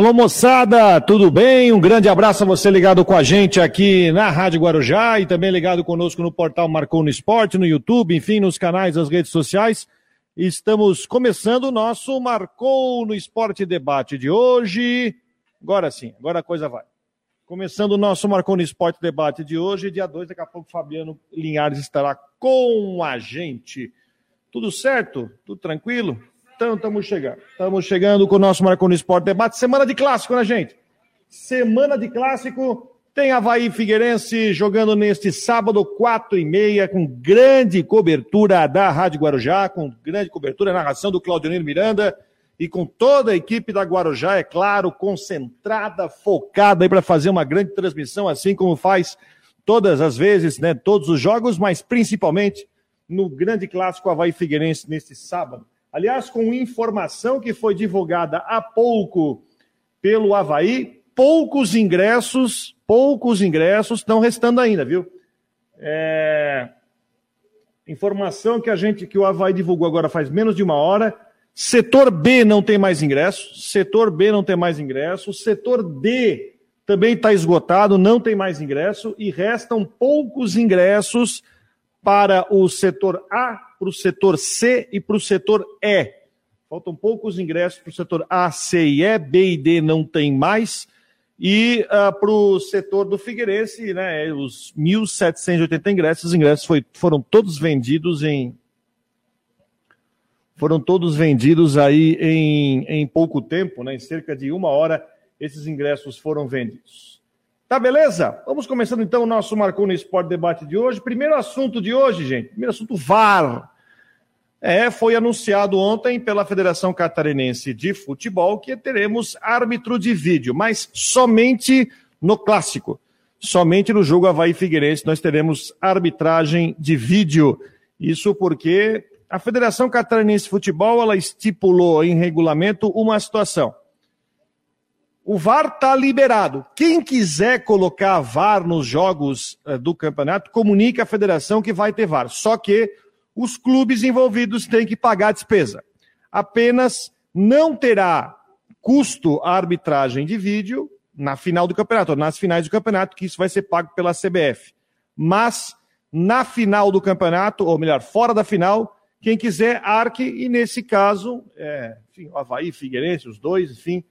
Alô moçada, tudo bem? Um grande abraço a você ligado com a gente aqui na Rádio Guarujá e também ligado conosco no portal Marcou no Esporte, no YouTube, enfim, nos canais das redes sociais. Estamos começando o nosso Marcou no Esporte debate de hoje. Agora sim, agora a coisa vai. Começando o nosso Marcou no Esporte debate de hoje, dia 2, daqui a pouco Fabiano Linhares estará com a gente. Tudo certo? Tudo tranquilo? Então, estamos chegando. Estamos chegando com o nosso Marconi Esporte Debate. Semana de clássico, né, gente? Semana de clássico. Tem Havaí Figueirense jogando neste sábado, quatro e meia, com grande cobertura da Rádio Guarujá, com grande cobertura, narração do Claudionir Miranda e com toda a equipe da Guarujá, é claro, concentrada, focada aí para fazer uma grande transmissão, assim como faz todas as vezes, né, todos os jogos, mas principalmente no grande clássico Havaí Figueirense neste sábado. Aliás, com informação que foi divulgada há pouco pelo Havaí, poucos ingressos, poucos ingressos estão restando ainda, viu? É... Informação que a gente, que o Havaí divulgou agora faz menos de uma hora. Setor B não tem mais ingresso. Setor B não tem mais ingresso. Setor D também está esgotado, não tem mais ingresso. E restam poucos ingressos para o setor A para o setor C e para o setor E. Faltam poucos ingressos para o setor A, C e E, B e D não tem mais. E uh, para o setor do Figueirense, né, os 1.780 ingressos, os ingressos foi, foram todos vendidos em. Foram todos vendidos aí em, em pouco tempo, né, em cerca de uma hora, esses ingressos foram vendidos. Tá beleza? Vamos começando então o nosso Marcou no Esporte Debate de hoje. Primeiro assunto de hoje, gente. Primeiro assunto VAR. É, foi anunciado ontem pela Federação Catarinense de Futebol que teremos árbitro de vídeo, mas somente no clássico. Somente no jogo Havaí Figueirense nós teremos arbitragem de vídeo. Isso porque a Federação Catarinense de Futebol ela estipulou em regulamento uma situação. O VAR está liberado. Quem quiser colocar VAR nos jogos uh, do campeonato, comunique à federação que vai ter VAR. Só que os clubes envolvidos têm que pagar a despesa. Apenas não terá custo a arbitragem de vídeo na final do campeonato, ou nas finais do campeonato, que isso vai ser pago pela CBF. Mas na final do campeonato, ou melhor, fora da final, quem quiser arque, e nesse caso, é, enfim, Havaí, Figueirense, os dois, enfim,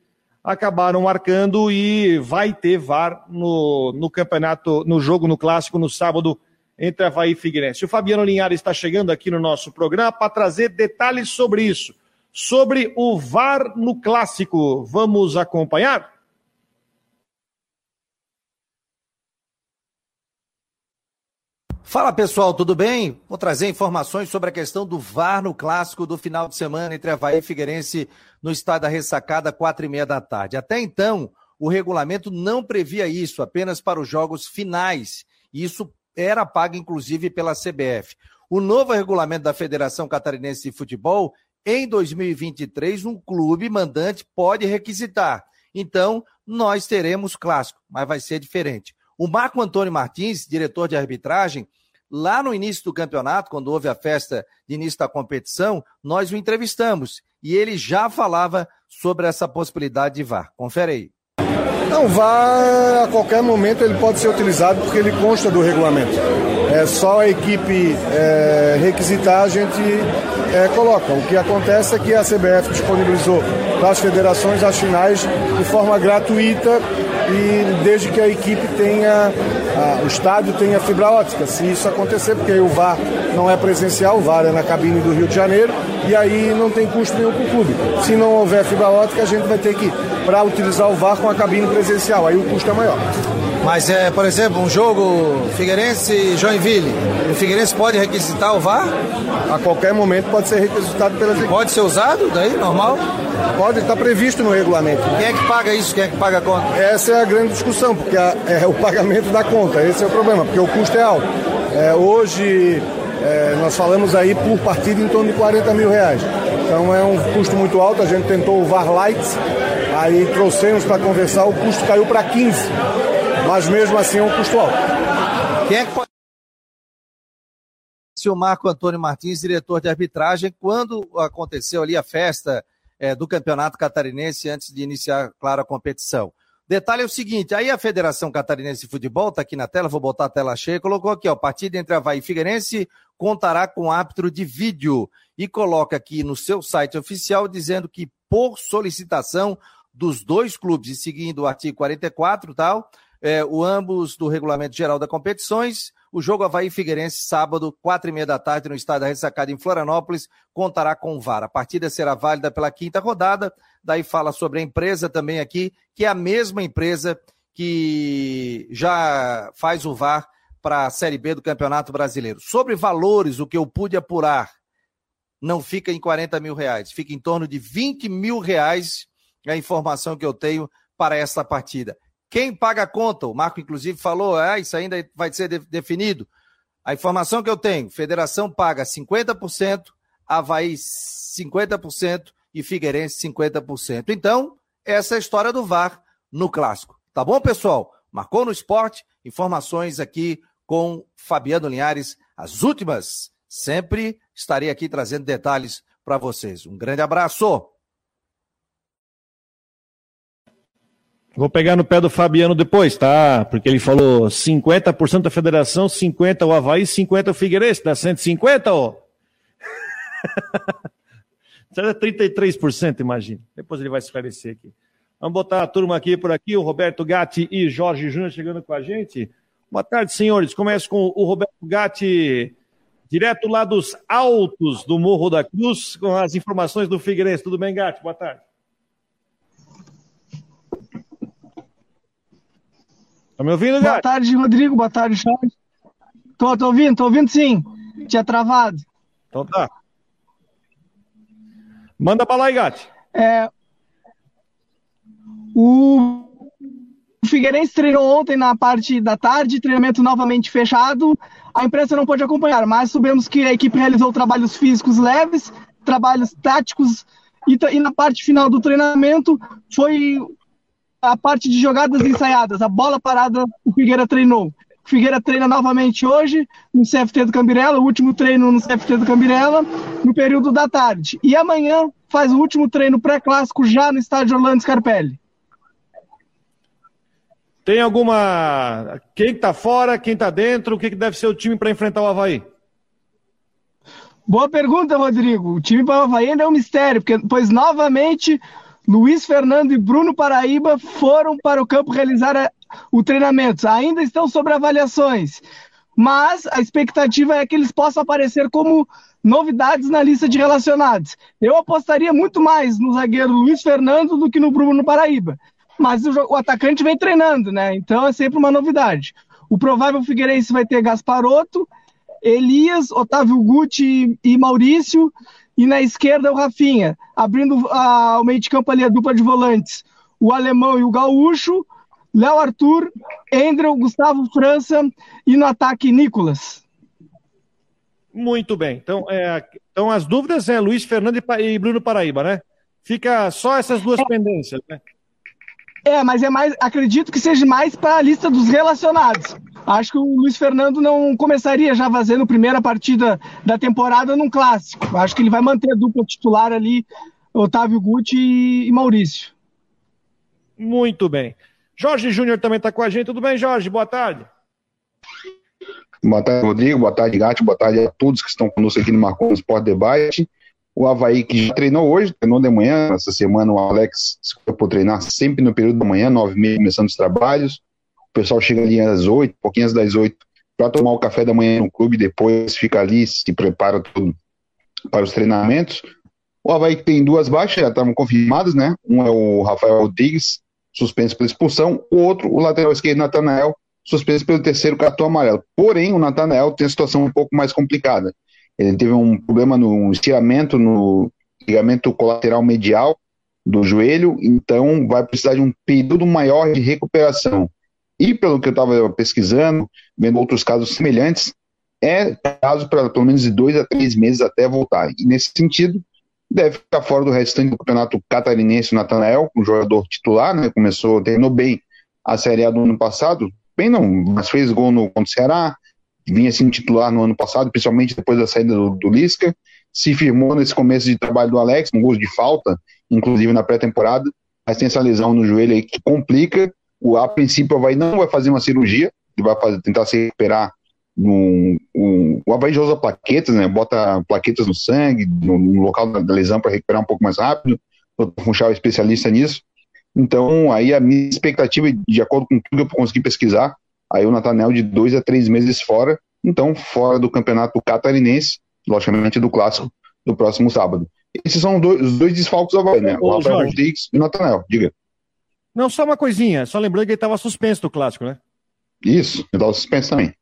acabaram marcando e vai ter VAR no, no campeonato, no jogo, no clássico, no sábado, entre Havaí e Figueirense. O Fabiano Linhares está chegando aqui no nosso programa para trazer detalhes sobre isso, sobre o VAR no clássico. Vamos acompanhar? Fala pessoal, tudo bem? Vou trazer informações sobre a questão do VAR no clássico do final de semana entre Havaí e Figueirense no estádio da Ressacada, quatro e meia da tarde. Até então, o regulamento não previa isso, apenas para os jogos finais. Isso era pago, inclusive, pela CBF. O novo regulamento da Federação Catarinense de Futebol, em 2023, um clube mandante pode requisitar. Então, nós teremos clássico, mas vai ser diferente. O Marco Antônio Martins, diretor de arbitragem, Lá no início do campeonato, quando houve a festa de início da competição, nós o entrevistamos e ele já falava sobre essa possibilidade de VAR. Confere aí. Não, VAR a qualquer momento ele pode ser utilizado porque ele consta do regulamento. É só a equipe é, requisitar, a gente é, coloca. O que acontece é que a CBF disponibilizou para as federações as finais de forma gratuita e desde que a equipe tenha, a, o estádio tenha fibra ótica. Se isso acontecer, porque aí o VAR não é presencial, o VAR é na cabine do Rio de Janeiro, e aí não tem custo nenhum para o clube. Se não houver fibra ótica, a gente vai ter que, para utilizar o VAR com a cabine presencial, aí o custo é maior. Mas, é, por exemplo, um jogo Figueirense e Joinville, o Figueirense pode requisitar o VAR? A qualquer momento pode ser requisitado pelas equipes. Pode ser usado daí, normal? Pode, está previsto no regulamento. Quem é que paga isso? Quem é que paga a conta? Essa é a grande discussão, porque a, é o pagamento da conta, esse é o problema, porque o custo é alto. É, hoje é, nós falamos aí por partida em torno de 40 mil reais. Então é um custo muito alto, a gente tentou o VAR Lights, aí trouxemos para conversar, o custo caiu para 15 mas mesmo assim é um custo alto. Quem é que pode o Marco Antônio Martins, diretor de arbitragem, quando aconteceu ali a festa é, do Campeonato Catarinense antes de iniciar, claro, a competição. Detalhe é o seguinte, aí a Federação Catarinense de Futebol, está aqui na tela, vou botar a tela cheia, colocou aqui, ó, partida entre Havaí e Figueirense contará com árbitro de vídeo e coloca aqui no seu site oficial dizendo que por solicitação dos dois clubes e seguindo o artigo 44 tal, é, o ambos do regulamento geral das competições, o jogo Havaí Figueirense, sábado, quatro e meia da tarde, no estádio da Ressacada, em Florianópolis, contará com VAR. A partida será válida pela quinta rodada. Daí fala sobre a empresa também aqui, que é a mesma empresa que já faz o VAR para a Série B do Campeonato Brasileiro. Sobre valores, o que eu pude apurar, não fica em 40 mil reais, fica em torno de 20 mil reais a informação que eu tenho para essa partida. Quem paga a conta? O Marco, inclusive, falou: ah, isso ainda vai ser de definido. A informação que eu tenho: Federação paga 50%, Havaí 50% e Figueirense 50%. Então, essa é a história do VAR no clássico. Tá bom, pessoal? Marcou no esporte, informações aqui com Fabiano Linhares, as últimas. Sempre estarei aqui trazendo detalhes para vocês. Um grande abraço. Vou pegar no pé do Fabiano depois, tá? Porque ele falou 50% da federação, 50% o Havaí, 50% o Figueirense, dá 150%, ó. É 33%, imagina. Depois ele vai esclarecer aqui. Vamos botar a turma aqui por aqui, o Roberto Gatti e Jorge Júnior chegando com a gente. Boa tarde, senhores. Começo com o Roberto Gatti, direto lá dos altos do Morro da Cruz, com as informações do Figueirense. Tudo bem, Gatti? Boa tarde. Tá me ouvindo, Boa tarde, Rodrigo. Boa tarde, Charles. Tô, tô ouvindo, tô ouvindo sim. Tinha travado. Então tá. Manda pra lá, Igate. É, o Figueirense treinou ontem na parte da tarde, treinamento novamente fechado. A imprensa não pôde acompanhar, mas sabemos que a equipe realizou trabalhos físicos leves, trabalhos táticos e, e na parte final do treinamento foi a parte de jogadas ensaiadas, a bola parada, o Figueira treinou. O Figueira treina novamente hoje no CFT do Cambirela, o último treino no CFT do Cambirela, no período da tarde. E amanhã faz o último treino pré-clássico já no estádio Orlando Scarpelli. Tem alguma. Quem está fora, quem está dentro, o que, que deve ser o time para enfrentar o Havaí? Boa pergunta, Rodrigo. O time para o Havaí ainda é um mistério, porque, pois novamente Luiz Fernando e Bruno Paraíba foram para o campo realizar a, o treinamento. Ainda estão sobre avaliações, mas a expectativa é que eles possam aparecer como novidades na lista de relacionados. Eu apostaria muito mais no zagueiro Luiz Fernando do que no Bruno Paraíba. Mas o, o atacante vem treinando, né? Então é sempre uma novidade. O provável Figueirense vai ter Gasparotto, Elias, Otávio Guti e Maurício, e na esquerda o Rafinha, abrindo a, o meio de campo ali a dupla de volantes, o alemão e o gaúcho, Léo Arthur, Endrel, Gustavo França e no ataque Nicolas. Muito bem. Então, é, então as dúvidas é Luiz Fernando e Bruno Paraíba, né? Fica só essas duas é, pendências, né? É, mas é mais, acredito que seja mais para a lista dos relacionados. Acho que o Luiz Fernando não começaria já fazendo a primeira partida da temporada num clássico. Acho que ele vai manter a dupla titular ali, Otávio Guti e Maurício. Muito bem. Jorge Júnior também está com a gente. Tudo bem, Jorge? Boa tarde. Boa tarde, Rodrigo. Boa tarde, Gatti. Boa tarde a todos que estão conosco aqui no Marcon Sport Debate. O Havaí que já treinou hoje, treinou de manhã. Essa semana o Alex se for treinar sempre no período da manhã, nove e meia, começando os trabalhos. O pessoal chega ali às oito, pouquinho das oito, para tomar o café da manhã no clube, depois fica ali, se prepara tudo para os treinamentos. O Havaí tem duas baixas, já estavam confirmadas, né? Um é o Rafael Rodrigues, suspenso pela expulsão, o outro, o lateral esquerdo, Natanael, suspenso pelo terceiro cartão amarelo. Porém, o Natanael tem a situação um pouco mais complicada. Ele teve um problema no estiramento no ligamento colateral medial do joelho, então vai precisar de um período maior de recuperação. E pelo que eu estava pesquisando, vendo outros casos semelhantes, é caso para pelo menos de dois a três meses até voltar. E nesse sentido, deve ficar fora do restante do campeonato catarinense o Natanael, um jogador titular, né? Começou, terminou bem a Série A do ano passado, bem não, mas fez gol no contra o Ceará, vinha assim titular no ano passado, principalmente depois da saída do, do Lisca, se firmou nesse começo de trabalho do Alex, com gols de falta, inclusive na pré-temporada, mas tem essa lesão no joelho aí que complica. O, a princípio, o Havaí não vai fazer uma cirurgia, ele vai fazer, tentar se recuperar. No, um, o Havaí já usa plaquetas, né? Bota plaquetas no sangue, no, no local da, da lesão para recuperar um pouco mais rápido. O Funchal é especialista nisso. Então, aí a minha expectativa, de acordo com tudo que eu consegui pesquisar, aí o Natanel de dois a três meses fora, então fora do campeonato catarinense, logicamente do clássico do próximo sábado. Esses são dois, os dois desfalques do Havaí, né? O Rafael. Rodrigues e o Natanel, diga. Não, só uma coisinha, só lembrando que ele estava suspenso do clássico, né? Isso, eu tava suspenso também.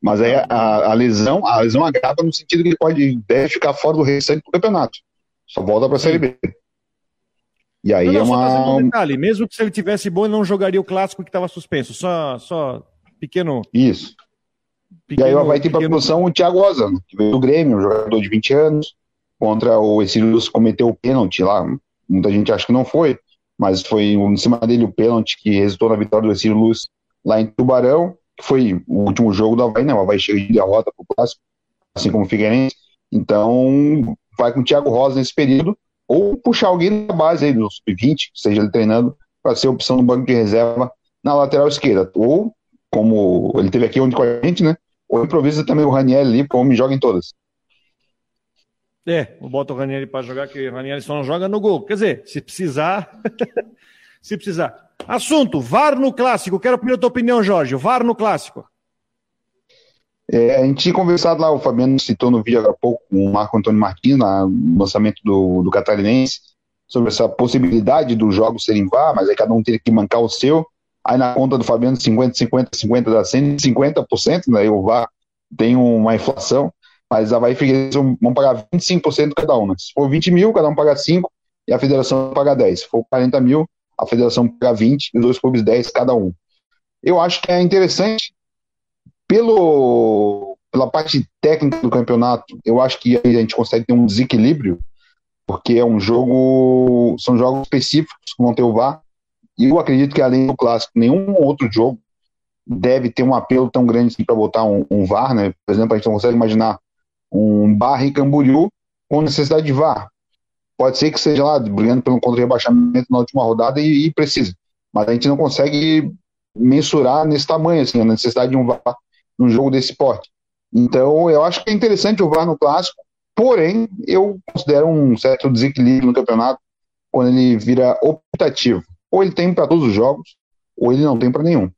Mas aí a, a lesão, a lesão agrava no sentido que ele pode deve ficar fora do restante do campeonato. Só volta para a Série B. E aí não, não, é fazendo um uma. detalhe, mesmo que se ele tivesse bom, ele não jogaria o clássico que estava suspenso. Só, só pequeno. Isso. pequeno e aí vai ter para pequeno- produção o Thiago Rosa, né, que veio do Grêmio, um jogador de 20 anos, contra o Exílios cometeu o pênalti lá. Muita gente acha que não foi, mas foi em cima dele o pênalti que resultou na vitória do Exílio Luz lá em Tubarão, que foi o último jogo do Havaí, né? O Havaí chega de derrota pro clássico, assim como o Figueirense. Então, vai com o Thiago Rosa nesse período, ou puxar alguém da base aí, do sub-20, seja ele treinando, para ser opção no banco de reserva na lateral esquerda. Ou, como ele teve aqui onde com a gente, né? Ou improvisa também o Raniel ali, porque o homem joga em todas. É, bota o Ranieri para jogar, que o Ranieri só não joga no gol. Quer dizer, se precisar. se precisar. Assunto: VAR no clássico. Quero pedir a tua opinião, Jorge. VAR no clássico. É, a gente tinha conversado lá, o Fabiano citou no vídeo agora há pouco, com o Marco Antônio Martins, no lançamento do, do Catarinense, sobre essa possibilidade dos jogos serem VAR, mas aí cada um teria que mancar o seu. Aí na conta do Fabiano, 50, 50, 50 dá 150%, né? O VAR tem uma inflação, mas a Havaí e Figueirense vão pagar 25% cada um. Né? Se for 20 mil, cada um paga 5 e a federação paga 10. Se for 40 mil, a federação paga 20 e os dois clubes 10 cada um. Eu acho que é interessante pelo, pela parte técnica do campeonato, eu acho que a gente consegue ter um desequilíbrio, porque é um jogo, são jogos específicos que vão ter o VAR, e eu acredito que além do clássico, nenhum outro jogo deve ter um apelo tão grande assim para botar um, um VAR, né? Por exemplo, a gente não consegue imaginar um Barra e Camboriú com necessidade de VAR. Pode ser que seja lá, brigando pelo contra-rebaixamento na última rodada e, e precisa. Mas a gente não consegue mensurar nesse tamanho, assim, a necessidade de um VAR num jogo desse porte. Então, eu acho que é interessante o VAR no clássico, porém, eu considero um certo desequilíbrio no campeonato quando ele vira optativo. Ou ele tem para todos os jogos, ou ele não tem para nenhum.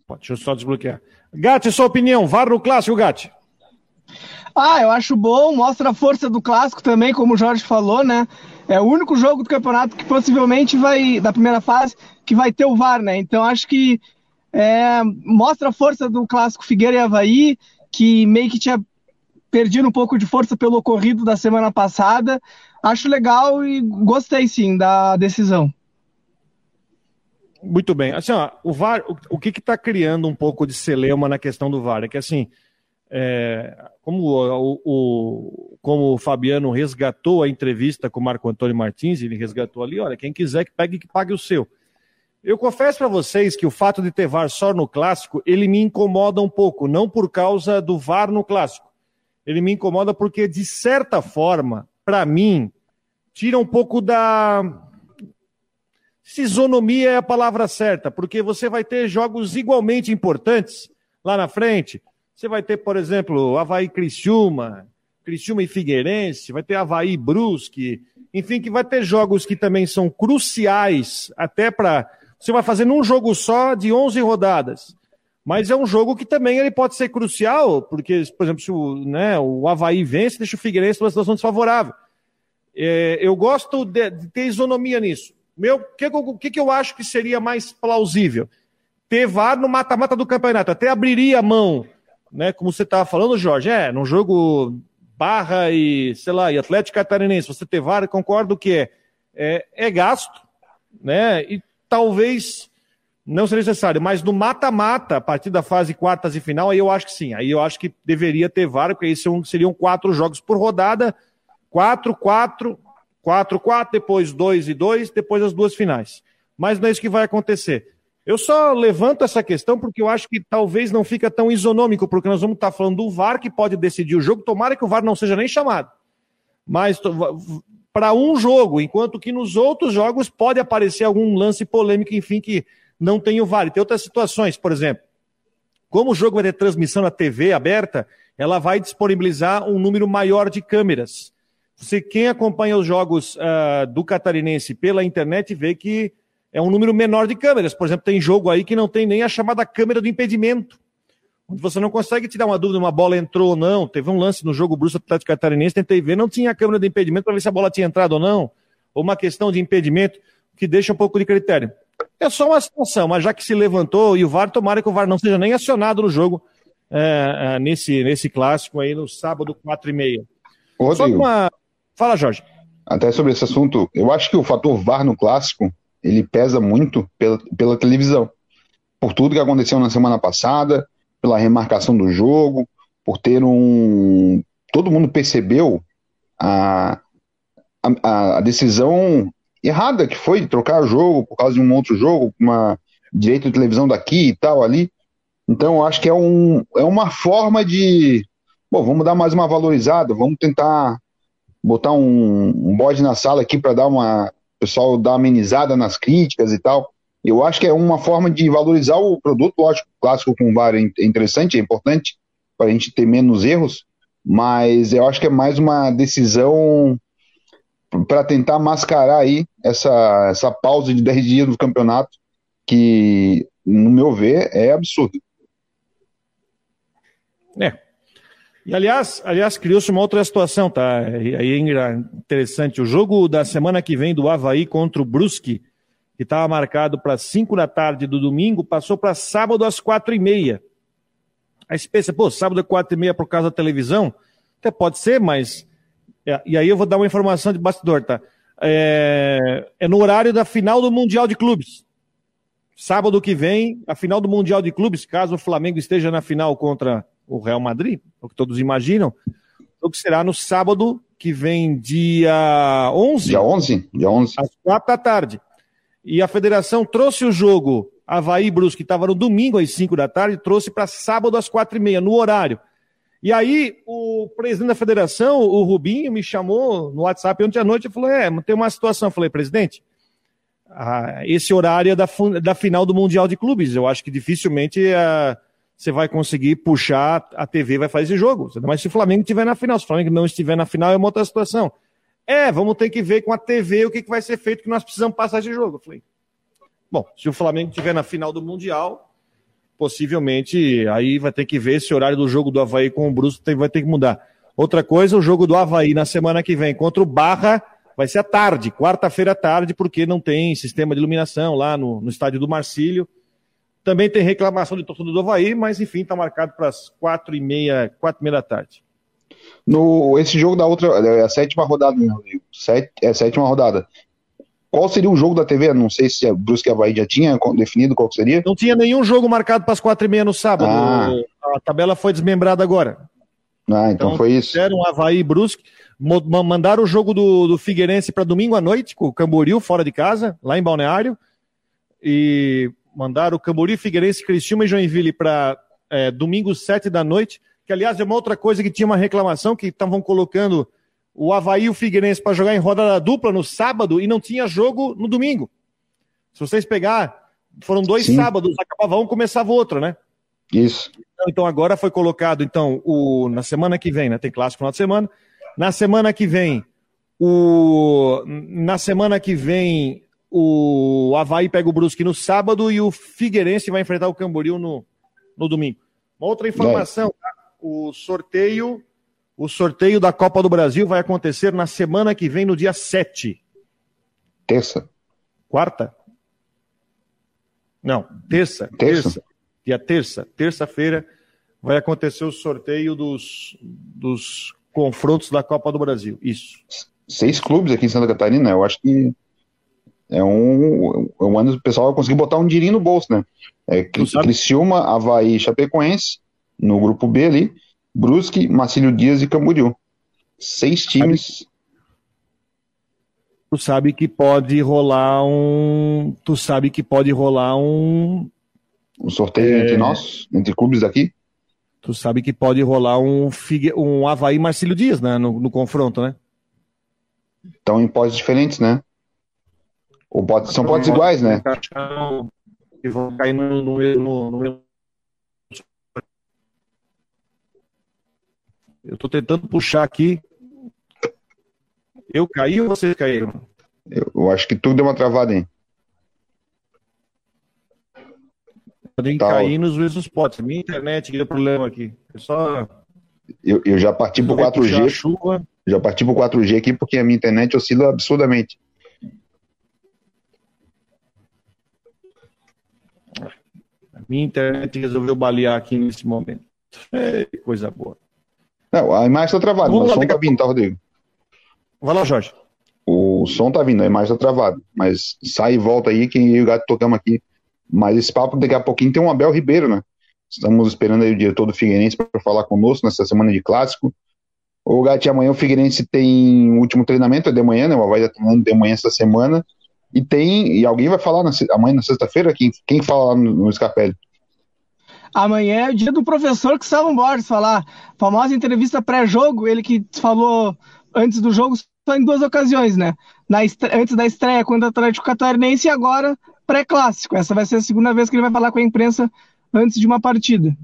Pô, Deixa eu só desbloquear. Gatti, sua opinião. VAR no clássico, Gatti. Ah, eu acho bom, mostra a força do clássico também, como o Jorge falou, né? É o único jogo do campeonato que possivelmente vai, da primeira fase, que vai ter o VAR, né? Então acho que é, mostra a força do clássico Figueira e Havaí, que meio que tinha perdido um pouco de força pelo ocorrido da semana passada. Acho legal e gostei sim da decisão. Muito bem. Assim, ó, o VAR, o, o que está criando um pouco de celeuma na questão do VAR? É que assim, é, como, o, o, como o Fabiano resgatou a entrevista com o Marco Antônio Martins, ele resgatou ali, olha, quem quiser que pegue, que pague o seu. Eu confesso para vocês que o fato de ter VAR só no clássico, ele me incomoda um pouco, não por causa do VAR no clássico. Ele me incomoda porque, de certa forma, para mim, tira um pouco da. Se isonomia é a palavra certa, porque você vai ter jogos igualmente importantes lá na frente. Você vai ter, por exemplo, Havaí Criciúma, Criciúma e Figueirense, vai ter Havaí Brusque, enfim, que vai ter jogos que também são cruciais, até para. Você vai fazer num jogo só de 11 rodadas. Mas é um jogo que também ele pode ser crucial, porque, por exemplo, se o, né, o Havaí vence, deixa o Figueirense numa situação desfavorável. É, eu gosto de, de, ter isonomia nisso. O que, que, eu acho que seria mais plausível? Ter VAR no mata-mata do campeonato. Até abriria a mão, né? Como você estava falando, Jorge, é, num jogo Barra e, sei lá, e Atlético Catarinense, você ter VAR, concordo que é, é, é gasto, né? E talvez não seria necessário, mas no mata-mata, a partir da fase quartas e final, aí eu acho que sim. Aí eu acho que deveria ter VAR, porque aí seriam quatro jogos por rodada, quatro, quatro, quatro, quatro, depois dois e dois, depois as duas finais. Mas não é isso que vai acontecer. Eu só levanto essa questão porque eu acho que talvez não fica tão isonômico, porque nós vamos estar falando do VAR que pode decidir o jogo. Tomara que o VAR não seja nem chamado. Mas para um jogo, enquanto que nos outros jogos pode aparecer algum lance polêmico, enfim, que não tem o VAR. E tem outras situações, por exemplo, como o jogo vai ter transmissão na TV aberta, ela vai disponibilizar um número maior de câmeras. Você, quem acompanha os jogos uh, do Catarinense pela internet vê que é um número menor de câmeras. Por exemplo, tem jogo aí que não tem nem a chamada câmera do impedimento. Onde você não consegue tirar uma dúvida, uma bola entrou ou não. Teve um lance no jogo Bruce Atlético Catarinense, tentei ver, não tinha a câmera de impedimento para ver se a bola tinha entrado ou não. Ou uma questão de impedimento que deixa um pouco de critério. É só uma situação, mas já que se levantou e o VAR, tomara que o VAR não seja nem acionado no jogo é, é, nesse, nesse clássico aí no sábado, 4 e meia. Só uma... Fala, Jorge. Até sobre esse assunto, eu acho que o fator VAR no clássico ele pesa muito pela, pela televisão. Por tudo que aconteceu na semana passada, pela remarcação do jogo, por ter um. Todo mundo percebeu a, a, a decisão errada que foi trocar o jogo por causa de um outro jogo, uma direito de televisão daqui e tal ali. Então, eu acho que é, um, é uma forma de. Bom, vamos dar mais uma valorizada, vamos tentar botar um, um bode na sala aqui para dar uma, pessoal dá amenizada nas críticas e tal. Eu acho que é uma forma de valorizar o produto, lógico, clássico com VAR é, é interessante, é importante para a gente ter menos erros, mas eu acho que é mais uma decisão para tentar mascarar aí essa, essa pausa de 10 dias do campeonato, que, no meu ver, é absurdo. É, e aliás, aliás criou-se uma outra situação, tá? E aí é interessante. O jogo da semana que vem do Havaí contra o Brusque, que estava marcado para 5 da tarde do domingo, passou para sábado às quatro e meia. Aí você pensa, pô, sábado às quatro e meia por causa da televisão? Até pode ser, mas. É, e aí eu vou dar uma informação de bastidor, tá? É, é no horário da final do Mundial de Clubes. Sábado que vem, a final do Mundial de Clubes, caso o Flamengo esteja na final contra o Real Madrid, é o que todos imaginam. O que será no sábado, que vem dia 11. Dia 11? Dia 11. Às 4 da tarde. E a federação trouxe o jogo Havaí Brusque, que estava no domingo às 5 da tarde, trouxe para sábado às 4 e meia, no horário. E aí, o presidente da federação, o Rubinho, me chamou no WhatsApp ontem à noite e falou: É, tem uma situação. Eu falei, presidente, ah, esse horário é da, da final do Mundial de Clubes. Eu acho que dificilmente. Ah, você vai conseguir puxar a TV vai fazer esse jogo. Mas se o Flamengo estiver na final, se o Flamengo não estiver na final, é uma outra situação. É, vamos ter que ver com a TV o que, que vai ser feito, que nós precisamos passar esse jogo. Eu falei, bom, se o Flamengo estiver na final do Mundial, possivelmente aí vai ter que ver esse horário do jogo do Havaí com o Brusco vai ter que mudar. Outra coisa, o jogo do Havaí na semana que vem contra o Barra vai ser à tarde, quarta-feira à tarde, porque não tem sistema de iluminação lá no, no estádio do Marcílio. Também tem reclamação de torcedor do Havaí, mas enfim, está marcado para as quatro e meia, quatro e meia da tarde. No, esse jogo da outra, é a sétima rodada, Sete, é a sétima rodada. Qual seria o jogo da TV? Não sei se a Brusque e Havaí já tinha definido qual seria. Não tinha nenhum jogo marcado para as quatro e meia no sábado. Ah. A tabela foi desmembrada agora. Ah, então, então foi isso. Fizeram Havaí e Brusque, mandaram o jogo do, do Figueirense para domingo à noite, com o Camboriú fora de casa, lá em Balneário. E mandaram o Camboriú, Figueirense, Criciúma e Joinville para é, domingo, sete da noite, que aliás é uma outra coisa que tinha uma reclamação, que estavam colocando o Havaí e o Figueirense para jogar em rodada dupla no sábado e não tinha jogo no domingo. Se vocês pegar, foram dois Sim. sábados, acabava um, começava o outro, né? Isso. Então, então, agora foi colocado, então, o, na semana que vem, né? Tem clássico no final de semana. Na semana que vem, o, na semana que vem, o Havaí pega o Brusque no sábado e o Figueirense vai enfrentar o Camboriú no, no domingo. Uma outra informação, tá? o sorteio o sorteio da Copa do Brasil vai acontecer na semana que vem, no dia 7. Terça. Quarta? Não, terça. Terça. terça dia terça. Terça-feira vai acontecer o sorteio dos, dos confrontos da Copa do Brasil. Isso. Seis clubes aqui em Santa Catarina, eu acho que é um, é um ano o pessoal vai conseguir botar um dinheirinho no bolso, né? É Criciúma, Havaí Chapecoense, no grupo B ali, Brusque, Marcílio Dias e Camboriú. Seis times. tu sabe que pode rolar um. Tu sabe que pode rolar um. Um sorteio é... entre nós, entre clubes daqui? Tu sabe que pode rolar um, Figue... um Havaí Marcílio Dias, né? No, no confronto, né? Estão em potes diferentes, né? Ou são potes iguais, né? Vão cair no, no, no. Eu tô tentando puxar aqui. Eu caí ou vocês caíram? Eu, eu acho que tudo deu uma travada, hein? Podem tá, cair nos mesmos potes. Minha internet que deu problema aqui. É só. Eu, eu já parti pro 4G. Já parti pro 4G aqui porque a minha internet oscila absurdamente. Minha internet resolveu balear aqui nesse momento. É coisa boa. Não, a imagem está travada, mas o som tá vindo, tá, Rodrigo? Vai lá, Jorge. O som tá vindo, a imagem tá travada. Mas sai e volta aí, que eu e o gato tocamos aqui. Mas esse papo daqui a pouquinho tem um Abel Ribeiro, né? Estamos esperando aí o diretor do Figueirense para falar conosco nessa semana de clássico. O Gatti, amanhã o Figueirense tem o último treinamento, é de manhã, né? O Havaí tá treinando de manhã essa semana. E tem. E alguém vai falar na, amanhã na sexta-feira? Quem, quem fala lá no, no Scarpelli? Amanhã é o dia do professor Gustavo Borges falar. Famosa entrevista pré-jogo, ele que falou antes do jogo só em duas ocasiões, né? Na antes da estreia contra o Atlético Catarinense e agora pré-clássico. Essa vai ser a segunda vez que ele vai falar com a imprensa antes de uma partida.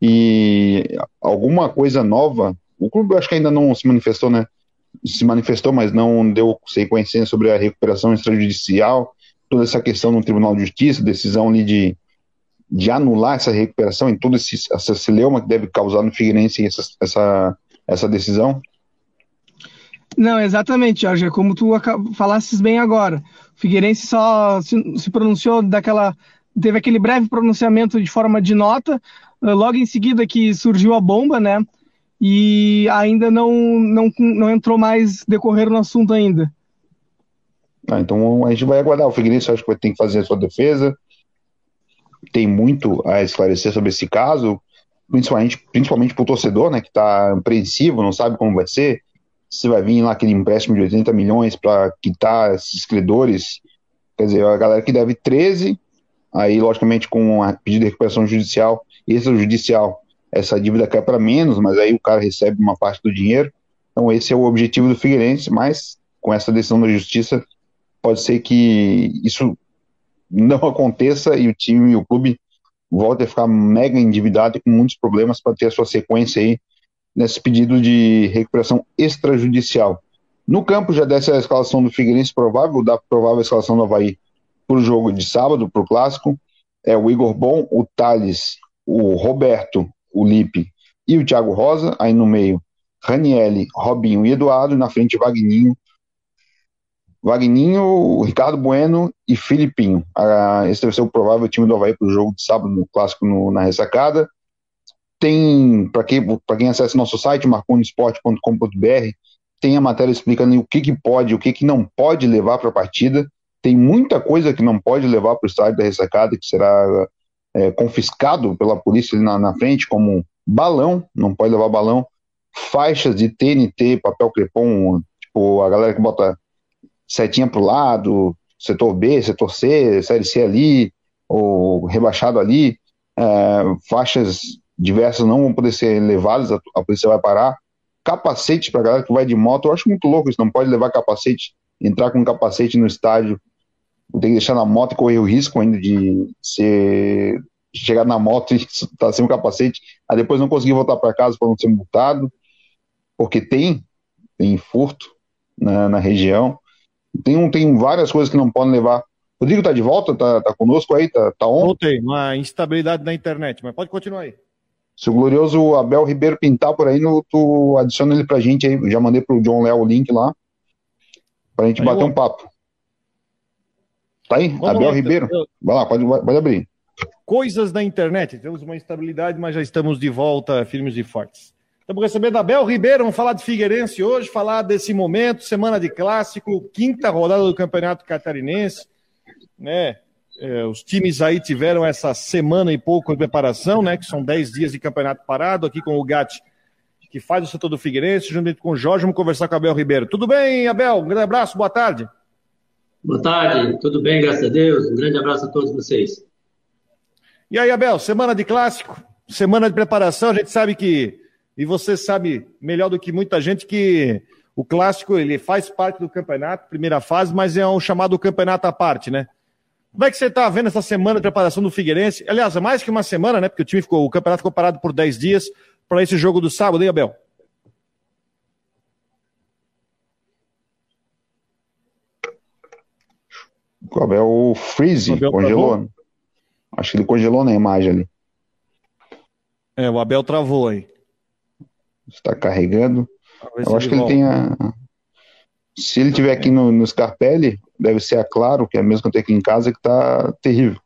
E alguma coisa nova, o clube acho que ainda não se manifestou, né? Se manifestou, mas não deu sequência sobre a recuperação extrajudicial, toda essa questão no Tribunal de Justiça, decisão ali de, de anular essa recuperação e todo esse, essa celeuma que deve causar no Figueirense essa, essa, essa decisão? Não, exatamente, Jorge, é como tu falasses bem agora. O Figueirense só se, se pronunciou daquela teve aquele breve pronunciamento de forma de nota, logo em seguida que surgiu a bomba, né? E ainda não, não, não entrou mais decorrer no assunto ainda. Ah, então a gente vai aguardar. O Figueirense acho que vai ter que fazer a sua defesa. Tem muito a esclarecer sobre esse caso, principalmente, principalmente para o torcedor, né, que está apreensivo, não sabe como vai ser. Se vai vir lá aquele empréstimo de 80 milhões para quitar esses credores. Quer dizer, a galera que deve 13, aí, logicamente, com a pedido de recuperação judicial, extrajudicial, essa dívida cai para menos, mas aí o cara recebe uma parte do dinheiro. Então, esse é o objetivo do Figueirense, mas com essa decisão da justiça, pode ser que isso não aconteça e o time e o clube voltem a ficar mega endividado e com muitos problemas para ter a sua sequência aí nesse pedido de recuperação extrajudicial. No campo já desce a escalação do Figueirense provável, da provável escalação do Havaí para o jogo de sábado, para o clássico. É o Igor Bom, o Thales, o Roberto, o Lipe e o Thiago Rosa, aí no meio Ranielli, Robinho e Eduardo, na frente Vagninho, Vagninho, Ricardo Bueno e Filipinho. Ah, esse deve ser o provável time do Havaí para o jogo de sábado no clássico no, na ressacada. Tem, para quem, quem acessa nosso site, marconesport.com.br, tem a matéria explicando o que, que pode, o que, que não pode levar para a partida. Tem muita coisa que não pode levar para o estádio da ressacada, que será é, confiscado pela polícia na, na frente, como balão, não pode levar balão, faixas de TNT, papel crepom, tipo, a galera que bota setinha pro lado, setor B, setor C, série C ali, ou rebaixado ali, é, faixas diversas não vão poder ser levadas, a, a polícia vai parar. Capacete para galera que vai de moto, eu acho muito louco isso, não pode levar capacete, entrar com capacete no estádio tem que deixar na moto e correr o risco ainda de ser chegar na moto e estar tá sem o capacete, aí depois não conseguir voltar para casa para não ser multado, porque tem, tem furto na, na região, tem, tem várias coisas que não podem levar. Rodrigo tá de volta? Tá, tá conosco aí? Tá, tá on? Voltei, uma instabilidade na internet, mas pode continuar aí. Se o glorioso Abel Ribeiro pintar por aí, no, tu adiciona ele pra gente aí. Já mandei pro John Léo o link lá, pra gente aí bater um papo. Tá aí, Vamos Abel lá, Ribeiro. Eu... Vai lá, pode, pode abrir. Coisas da internet. Temos uma instabilidade, mas já estamos de volta, firmes e fortes. Estamos recebendo Abel Ribeiro, vamos falar de Figueirense hoje, falar desse momento, semana de clássico, quinta rodada do Campeonato Catarinense, né? É, os times aí tiveram essa semana e pouco de preparação, né? Que são dez dias de campeonato parado, aqui com o Gatti que faz o setor do Figueirense, junto com o Jorge, vamos conversar com o Abel Ribeiro. Tudo bem, Abel? Um grande abraço, boa tarde. Boa tarde, tudo bem, graças a Deus. Um grande abraço a todos vocês. E aí, Abel, semana de clássico, semana de preparação, a gente sabe que, e você sabe melhor do que muita gente, que o clássico ele faz parte do campeonato, primeira fase, mas é um chamado campeonato à parte, né? Como é que você está vendo essa semana de preparação do Figueirense? Aliás, é mais que uma semana, né? Porque o time ficou, o campeonato ficou parado por 10 dias para esse jogo do sábado, hein, Abel? O Abel Freeze Abel congelou. Travou? Acho que ele congelou na imagem ali. É, o Abel travou aí. Está carregando. Eu acho que ele tem a. Se ele tiver aqui no, no Scarpelli, deve ser a Claro, que é a mesma que eu tenho aqui em casa, que tá terrível.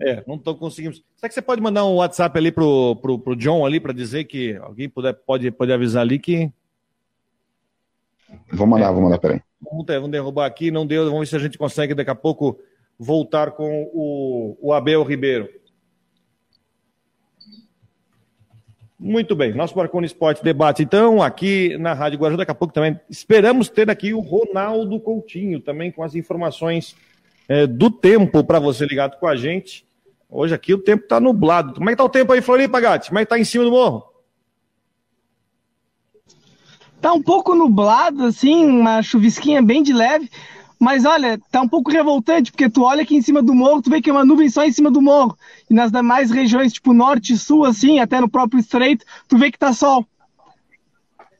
É, não estou conseguindo. Será que você pode mandar um WhatsApp ali pro, pro, pro John ali para dizer que alguém puder, pode, pode avisar ali que. Vou mandar, é, vou mandar, peraí. Vamos, derrubar aqui, não deu, vamos ver se a gente consegue daqui a pouco voltar com o, o Abel Ribeiro. Muito bem, nosso Marconi Esporte debate, então, aqui na Rádio Guarujá, daqui a pouco também esperamos ter aqui o Ronaldo Coutinho, também com as informações é, do tempo para você ligado com a gente. Hoje aqui o tempo está nublado. Como é que tá o tempo aí, Floripa, Gatti? Como é que tá em cima do morro? Tá um pouco nublado, assim, uma chuvisquinha bem de leve. Mas olha, tá um pouco revoltante, porque tu olha aqui em cima do morro, tu vê que é uma nuvem só em cima do morro. E nas demais regiões, tipo norte e sul, assim, até no próprio estreito, tu vê que tá sol.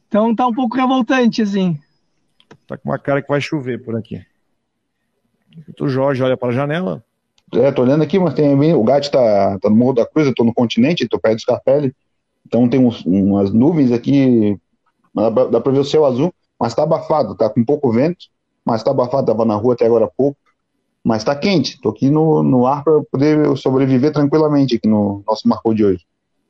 Então tá um pouco revoltante, assim. Tá com uma cara que vai chover por aqui. O Jorge olha para a janela. É, tô olhando aqui, mas tem o gato tá, tá no Morro da Cruz, eu tô no continente, tô perto do Scarpelli. Então tem uns, umas nuvens aqui, dá pra ver o céu azul, mas tá abafado, tá com pouco vento mas tá abafado, tava na rua até agora há pouco, mas tá quente, tô aqui no, no ar para poder sobreviver tranquilamente aqui no nosso marco de hoje.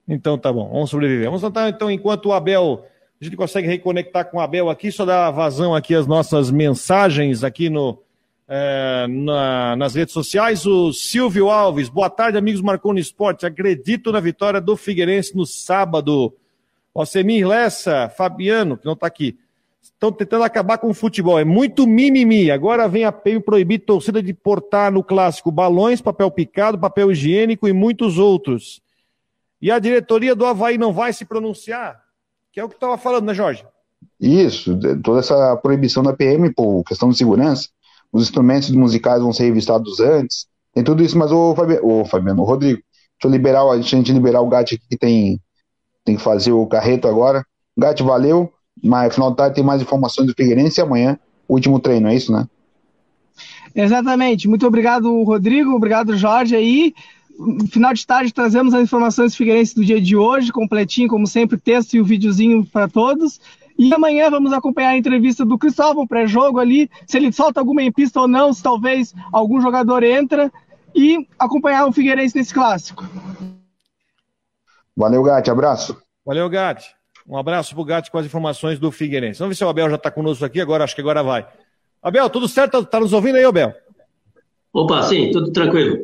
Então tá bom, vamos sobreviver. Vamos tentar então, enquanto o Abel, a gente consegue reconectar com o Abel aqui, só dar vazão aqui as nossas mensagens aqui no, é, na, nas redes sociais. O Silvio Alves, boa tarde, amigos Marconi Esporte. Acredito na vitória do Figueirense no sábado. O Semir Lessa, Fabiano, que não está aqui estão tentando acabar com o futebol. É muito mimimi. Agora vem a PEM proibir torcida de portar no clássico balões, papel picado, papel higiênico e muitos outros. E a diretoria do Havaí não vai se pronunciar? Que é o que estava falando, né, Jorge? Isso, toda essa proibição da PM, por questão de segurança, os instrumentos musicais vão ser revistados antes, tem tudo isso, mas o Fabiano, o Fabiano, Rodrigo, deixa eu liberar, a gente liberar o Gatti que tem, tem que fazer o carreto agora. Gatti, valeu. Mas final de tarde tem mais informações do Figueirense e amanhã último treino, é isso, né? Exatamente. Muito obrigado, Rodrigo. Obrigado, Jorge. Aí, final de tarde, trazemos as informações do Figueirense do dia de hoje, completinho, como sempre, texto e o videozinho para todos. E amanhã vamos acompanhar a entrevista do Cristóvão, pré-jogo ali, se ele solta alguma em pista ou não, se talvez algum jogador entra, e acompanhar o Figueirense nesse clássico. Valeu, Gatti. Abraço. Valeu, Gatti. Um abraço pro Gatti com as informações do Figueirense. Vamos ver se o Abel já está conosco aqui agora, acho que agora vai. Abel, tudo certo? Tá nos ouvindo aí, Abel? Opa, sim, tudo tranquilo.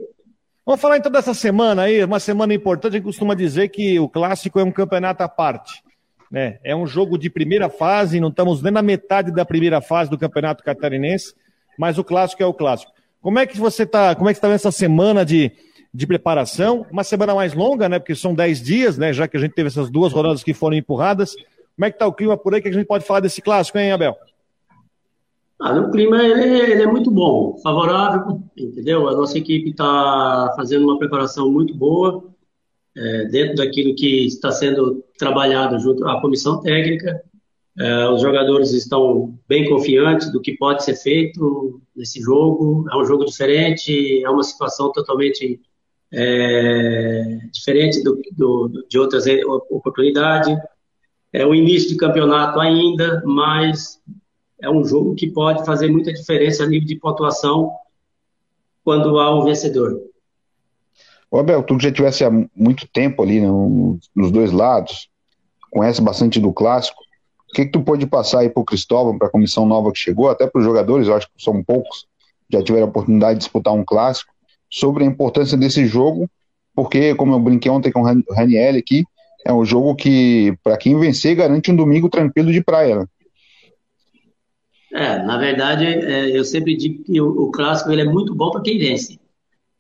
Vamos falar então dessa semana aí, uma semana importante. A gente costuma dizer que o clássico é um campeonato à parte. Né? É um jogo de primeira fase, não estamos nem na metade da primeira fase do campeonato catarinense, mas o clássico é o clássico. Como é que você está? Como é que está essa semana de de preparação, uma semana mais longa, né? Porque são 10 dias, né? Já que a gente teve essas duas rodadas que foram empurradas. Como é que tá o clima por aí que a gente pode falar desse clássico, hein, Abel? Ah, o clima ele, ele é muito bom, favorável, entendeu? A nossa equipe está fazendo uma preparação muito boa, é, dentro daquilo que está sendo trabalhado junto à comissão técnica. É, os jogadores estão bem confiantes do que pode ser feito nesse jogo. É um jogo diferente, é uma situação totalmente é, diferente do, do, de outras oportunidades. É o início de campeonato ainda, mas é um jogo que pode fazer muita diferença a nível de pontuação quando há um vencedor. Ô Abel, tu já tivesse há muito tempo ali né, nos dois lados, conhece bastante do clássico, o que, que tu pode passar aí para o Cristóvão, para a comissão nova que chegou, até para os jogadores, eu acho que são poucos, já tiveram a oportunidade de disputar um clássico, sobre a importância desse jogo, porque, como eu brinquei ontem com o Raniel aqui, é um jogo que, para quem vencer, garante um domingo tranquilo de praia. Né? É, na verdade, é, eu sempre digo que o, o clássico ele é muito bom para quem vence,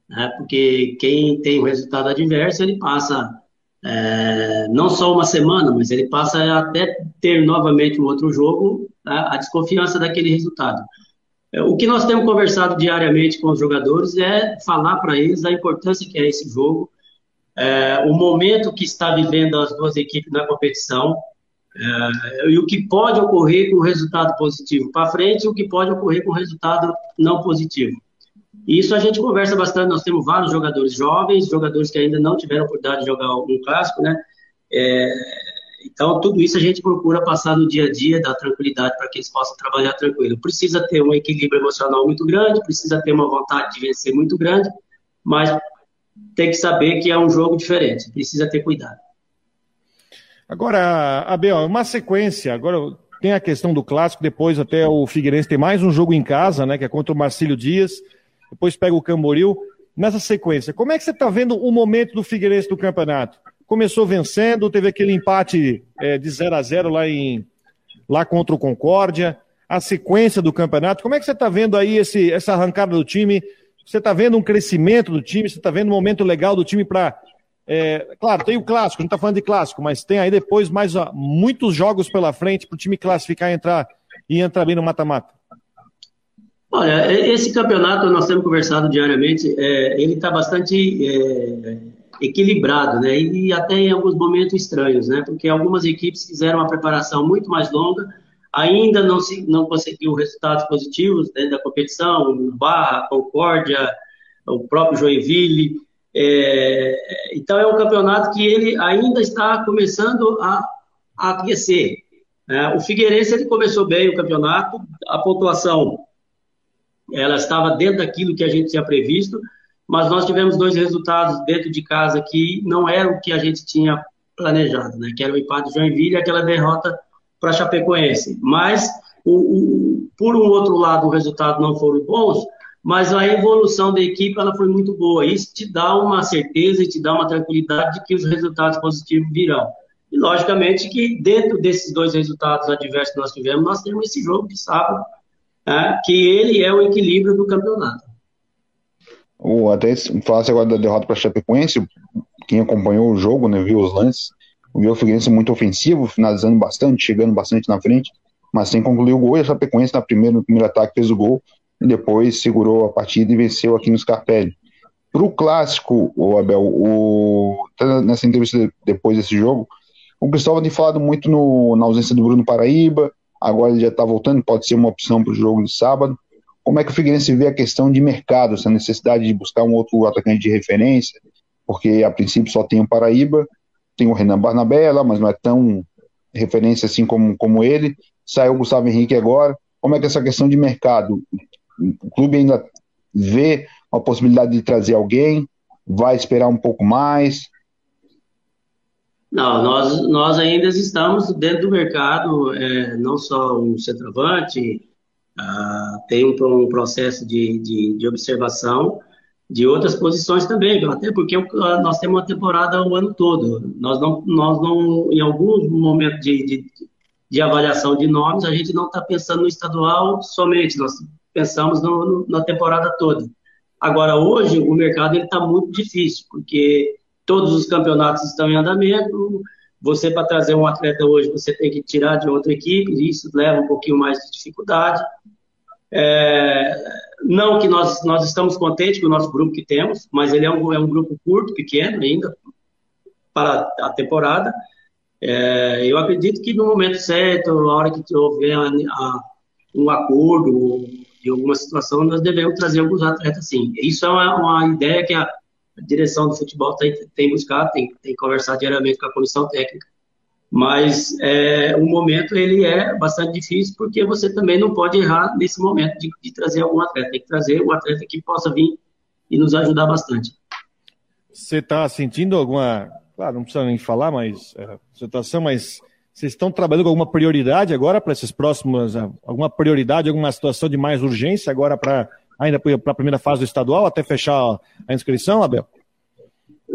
né? Porque quem tem o resultado adverso ele passa é, não só uma semana, mas ele passa até ter novamente um outro jogo tá? a desconfiança daquele resultado. É, o que nós temos conversado diariamente com os jogadores é falar para eles a importância que é esse jogo, é, o momento que está vivendo as duas equipes na competição, é, e o que pode ocorrer com resultado positivo para frente e o que pode ocorrer com resultado não positivo. Isso a gente conversa bastante, nós temos vários jogadores jovens, jogadores que ainda não tiveram oportunidade de jogar um clássico, né? É, então, tudo isso a gente procura passar no dia a dia, dar tranquilidade para que eles possam trabalhar tranquilo. Precisa ter um equilíbrio emocional muito grande, precisa ter uma vontade de vencer muito grande, mas tem que saber que é um jogo diferente, precisa ter cuidado. Agora, Abel, uma sequência. Agora tem a questão do clássico, depois até o Figueirense tem mais um jogo em casa, né? Que é contra o Marcílio Dias. Depois pega o Camboriú. Nessa sequência, como é que você está vendo o momento do Figueirense do campeonato? Começou vencendo, teve aquele empate é, de 0 a 0 lá, em, lá contra o Concórdia. A sequência do campeonato, como é que você está vendo aí esse, essa arrancada do time? Você está vendo um crescimento do time? Você está vendo um momento legal do time para é, claro, tem o clássico, não está falando de clássico, mas tem aí depois mais ó, muitos jogos pela frente para o time classificar e entrar, e entrar bem no mata-mata. Olha, esse campeonato nós temos conversado diariamente, é, ele está bastante é, equilibrado, né? E até em alguns momentos estranhos, né? Porque algumas equipes fizeram uma preparação muito mais longa, ainda não se não conseguiu resultados positivos dentro da competição, Barra, Concórdia, o próprio Joinville. É, então é um campeonato que ele ainda está começando a, a aquecer. Né? O Figueirense ele começou bem o campeonato, a pontuação ela estava dentro daquilo que a gente tinha previsto, mas nós tivemos dois resultados dentro de casa que não eram o que a gente tinha planejado, né? que era o empate de Joinville e aquela derrota para Chapecoense. Mas, o, o, por um outro lado, o resultado não foram bons, mas a evolução da equipe ela foi muito boa. Isso te dá uma certeza e te dá uma tranquilidade de que os resultados positivos virão. E, logicamente, que dentro desses dois resultados adversos que nós tivemos, nós temos esse jogo de sábado, né, que ele é o equilíbrio do campeonato. O, até falasse agora da derrota para Chapecoense, quem acompanhou o jogo, né, viu os lances, viu o Figueirense muito ofensivo, finalizando bastante, chegando bastante na frente, mas sem concluir o gol, e a Chapecoense na primeira, no primeiro ataque fez o gol, e depois segurou a partida e venceu aqui no Scarpelli. Para o clássico, o Abel, o, nessa entrevista depois desse jogo, o Cristóvão tem falado muito no, na ausência do Bruno Paraíba, agora ele já está voltando, pode ser uma opção para o jogo de sábado. Como é que o Figueirense vê a questão de mercado, essa necessidade de buscar um outro atacante de referência, porque a princípio só tem o Paraíba, tem o Renan Barnabé lá, mas não é tão referência assim como, como ele. Saiu o Gustavo Henrique agora. Como é que essa questão de mercado? O clube ainda vê a possibilidade de trazer alguém? Vai esperar um pouco mais? Não, nós, nós ainda estamos dentro do mercado, é, não só um centroavante, ah, tem um, um processo de, de, de, observação de outras posições também, até porque nós temos uma temporada o ano todo. Nós não, nós não em alguns momentos de, de, de avaliação de nomes, a gente não está pensando no estadual somente, nós pensamos no, no, na temporada toda. Agora, hoje, o mercado está muito difícil, porque todos os campeonatos estão em andamento. Você, para trazer um atleta hoje, você tem que tirar de outra equipe, e isso leva um pouquinho mais de dificuldade. É, não que nós, nós estamos contentes com o nosso grupo que temos, mas ele é um, é um grupo curto, pequeno ainda, para a temporada. É, eu acredito que no momento certo, na hora que houver a, a, um acordo de alguma situação, nós devemos trazer alguns atletas sim. Isso é uma, uma ideia que a, a direção do futebol tem, tem buscado, tem, tem conversado diariamente com a comissão técnica. Mas é, o momento ele é bastante difícil porque você também não pode errar nesse momento de, de trazer algum atleta. Tem que trazer um atleta que possa vir e nos ajudar bastante. Você está sentindo alguma, claro, não precisa nem falar, mas é, situação, mas vocês estão trabalhando com alguma prioridade agora para essas próximas, alguma prioridade, alguma situação de mais urgência agora para ainda para a primeira fase do estadual, até fechar a inscrição, Abel?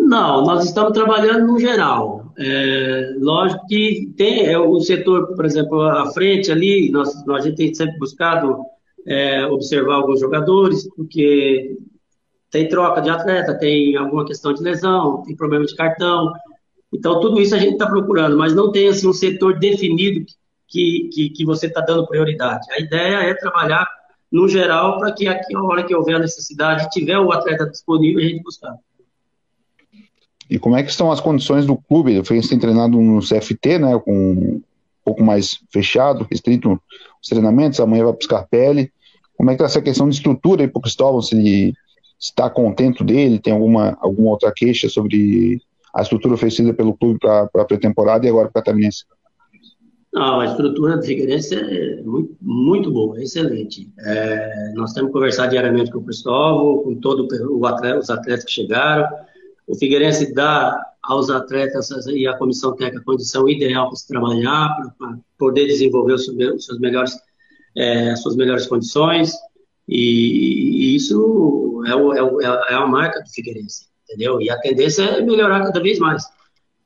Não, nós estamos trabalhando no geral. É, lógico que tem é, o setor, por exemplo, à frente ali, nós, nós a gente tem sempre buscado é, observar alguns jogadores, porque tem troca de atleta, tem alguma questão de lesão, tem problema de cartão. Então, tudo isso a gente está procurando, mas não tem assim, um setor definido que, que, que você está dando prioridade. A ideia é trabalhar no geral para que a hora que houver a necessidade, tiver o atleta disponível, a gente buscar. E como é que estão as condições do clube? O Fluminense tem treinado no CFT, né, com um pouco mais fechado, restrito os treinamentos, amanhã vai para o Scarpelli. Como é que está essa questão de estrutura aí para o Cristóvão, se ele está contento dele, tem alguma, alguma outra queixa sobre a estrutura oferecida pelo clube para a pré-temporada e agora para o Catarinense? Não, a estrutura do Figueirense é muito, muito boa, é excelente. É, nós temos que conversar diariamente com o Cristóvão, com todos os atletas que chegaram, o Figueirense dá aos atletas e à comissão técnica a condição ideal para se trabalhar, para poder desenvolver os seus melhores, é, as suas melhores condições. E, e isso é, o, é, o, é, a marca do Figueirense, entendeu? E a tendência é melhorar cada vez mais.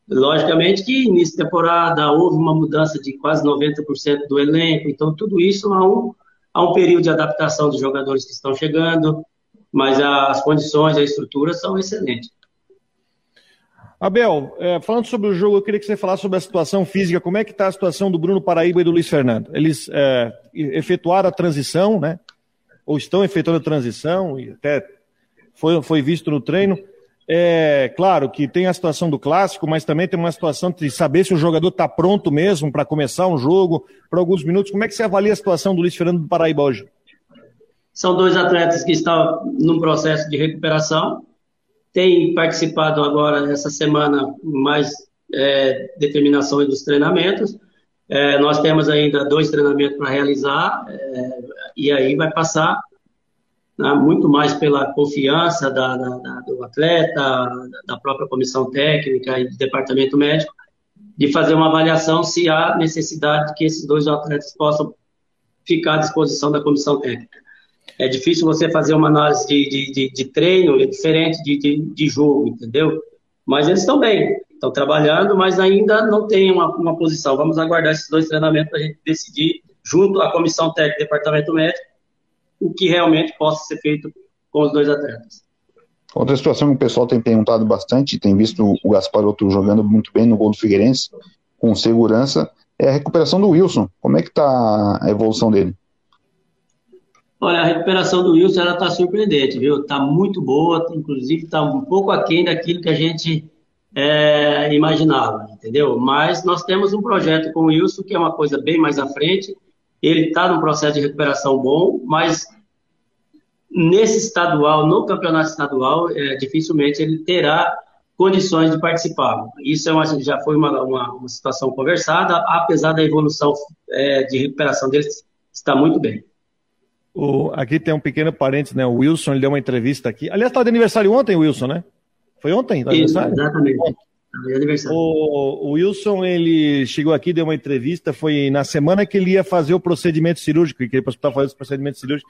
Logicamente que início temporada houve uma mudança de quase 90% do elenco, então tudo isso há um, há um período de adaptação dos jogadores que estão chegando, mas as condições, a estrutura são excelentes. Abel, é, falando sobre o jogo, eu queria que você falasse sobre a situação física. Como é que está a situação do Bruno Paraíba e do Luiz Fernando? Eles é, efetuaram a transição, né? Ou estão efetuando a transição, e até foi, foi visto no treino. É claro que tem a situação do clássico, mas também tem uma situação de saber se o jogador está pronto mesmo para começar um jogo por alguns minutos. Como é que você avalia a situação do Luiz Fernando do Paraíba hoje? São dois atletas que estão num processo de recuperação tem participado agora, essa semana, mais é, determinação dos treinamentos. É, nós temos ainda dois treinamentos para realizar, é, e aí vai passar né, muito mais pela confiança da, da, da, do atleta, da própria comissão técnica e do departamento médico, de fazer uma avaliação se há necessidade de que esses dois atletas possam ficar à disposição da comissão técnica. É difícil você fazer uma análise de, de, de, de treino, diferente de, de, de, jogo, entendeu? Mas eles estão bem, estão trabalhando, mas ainda não tem uma, uma posição. Vamos aguardar esses dois treinamentos para a gente decidir, junto à comissão técnica e departamento médico, o que realmente possa ser feito com os dois atletas. Outra situação que o pessoal tem perguntado bastante, tem visto o Gasparotto jogando muito bem no gol do Figueirense, com segurança, é a recuperação do Wilson. Como é que está a evolução dele? Olha, a recuperação do Wilson ela está surpreendente, viu? Está muito boa, inclusive está um pouco aquém daquilo que a gente é, imaginava, entendeu? Mas nós temos um projeto com o Wilson que é uma coisa bem mais à frente. Ele está num processo de recuperação bom, mas nesse estadual, no campeonato estadual, é, dificilmente ele terá condições de participar. Isso é uma, já foi uma, uma, uma, situação conversada, apesar da evolução é, de recuperação dele estar muito bem. O, aqui tem um pequeno parênteses, né? O Wilson ele deu uma entrevista aqui. Aliás, estava de aniversário ontem, Wilson, né? Foi ontem? Isso, exatamente. O, o, Wilson, ele chegou aqui, deu uma entrevista, foi na semana que ele ia fazer o procedimento cirúrgico, que ele para fazer o procedimento cirúrgico.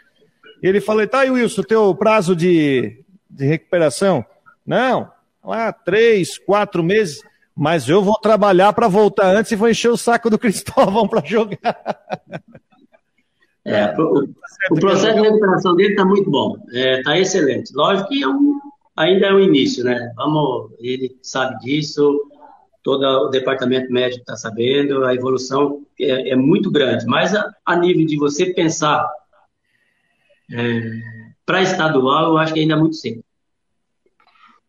Ele falou, tá aí, Wilson, teu prazo de, de recuperação? Não, lá, três, quatro meses, mas eu vou trabalhar para voltar antes e vou encher o saco do Cristóvão para jogar. É, o, o, processo de recuperação dele está muito bom, está é, excelente. Lógico que é um, ainda é o início, né? Vamos, ele sabe disso, todo o departamento médico está sabendo, a evolução é, é, muito grande. Mas a, a, nível de você pensar é, para estadual, eu acho que ainda é muito cedo.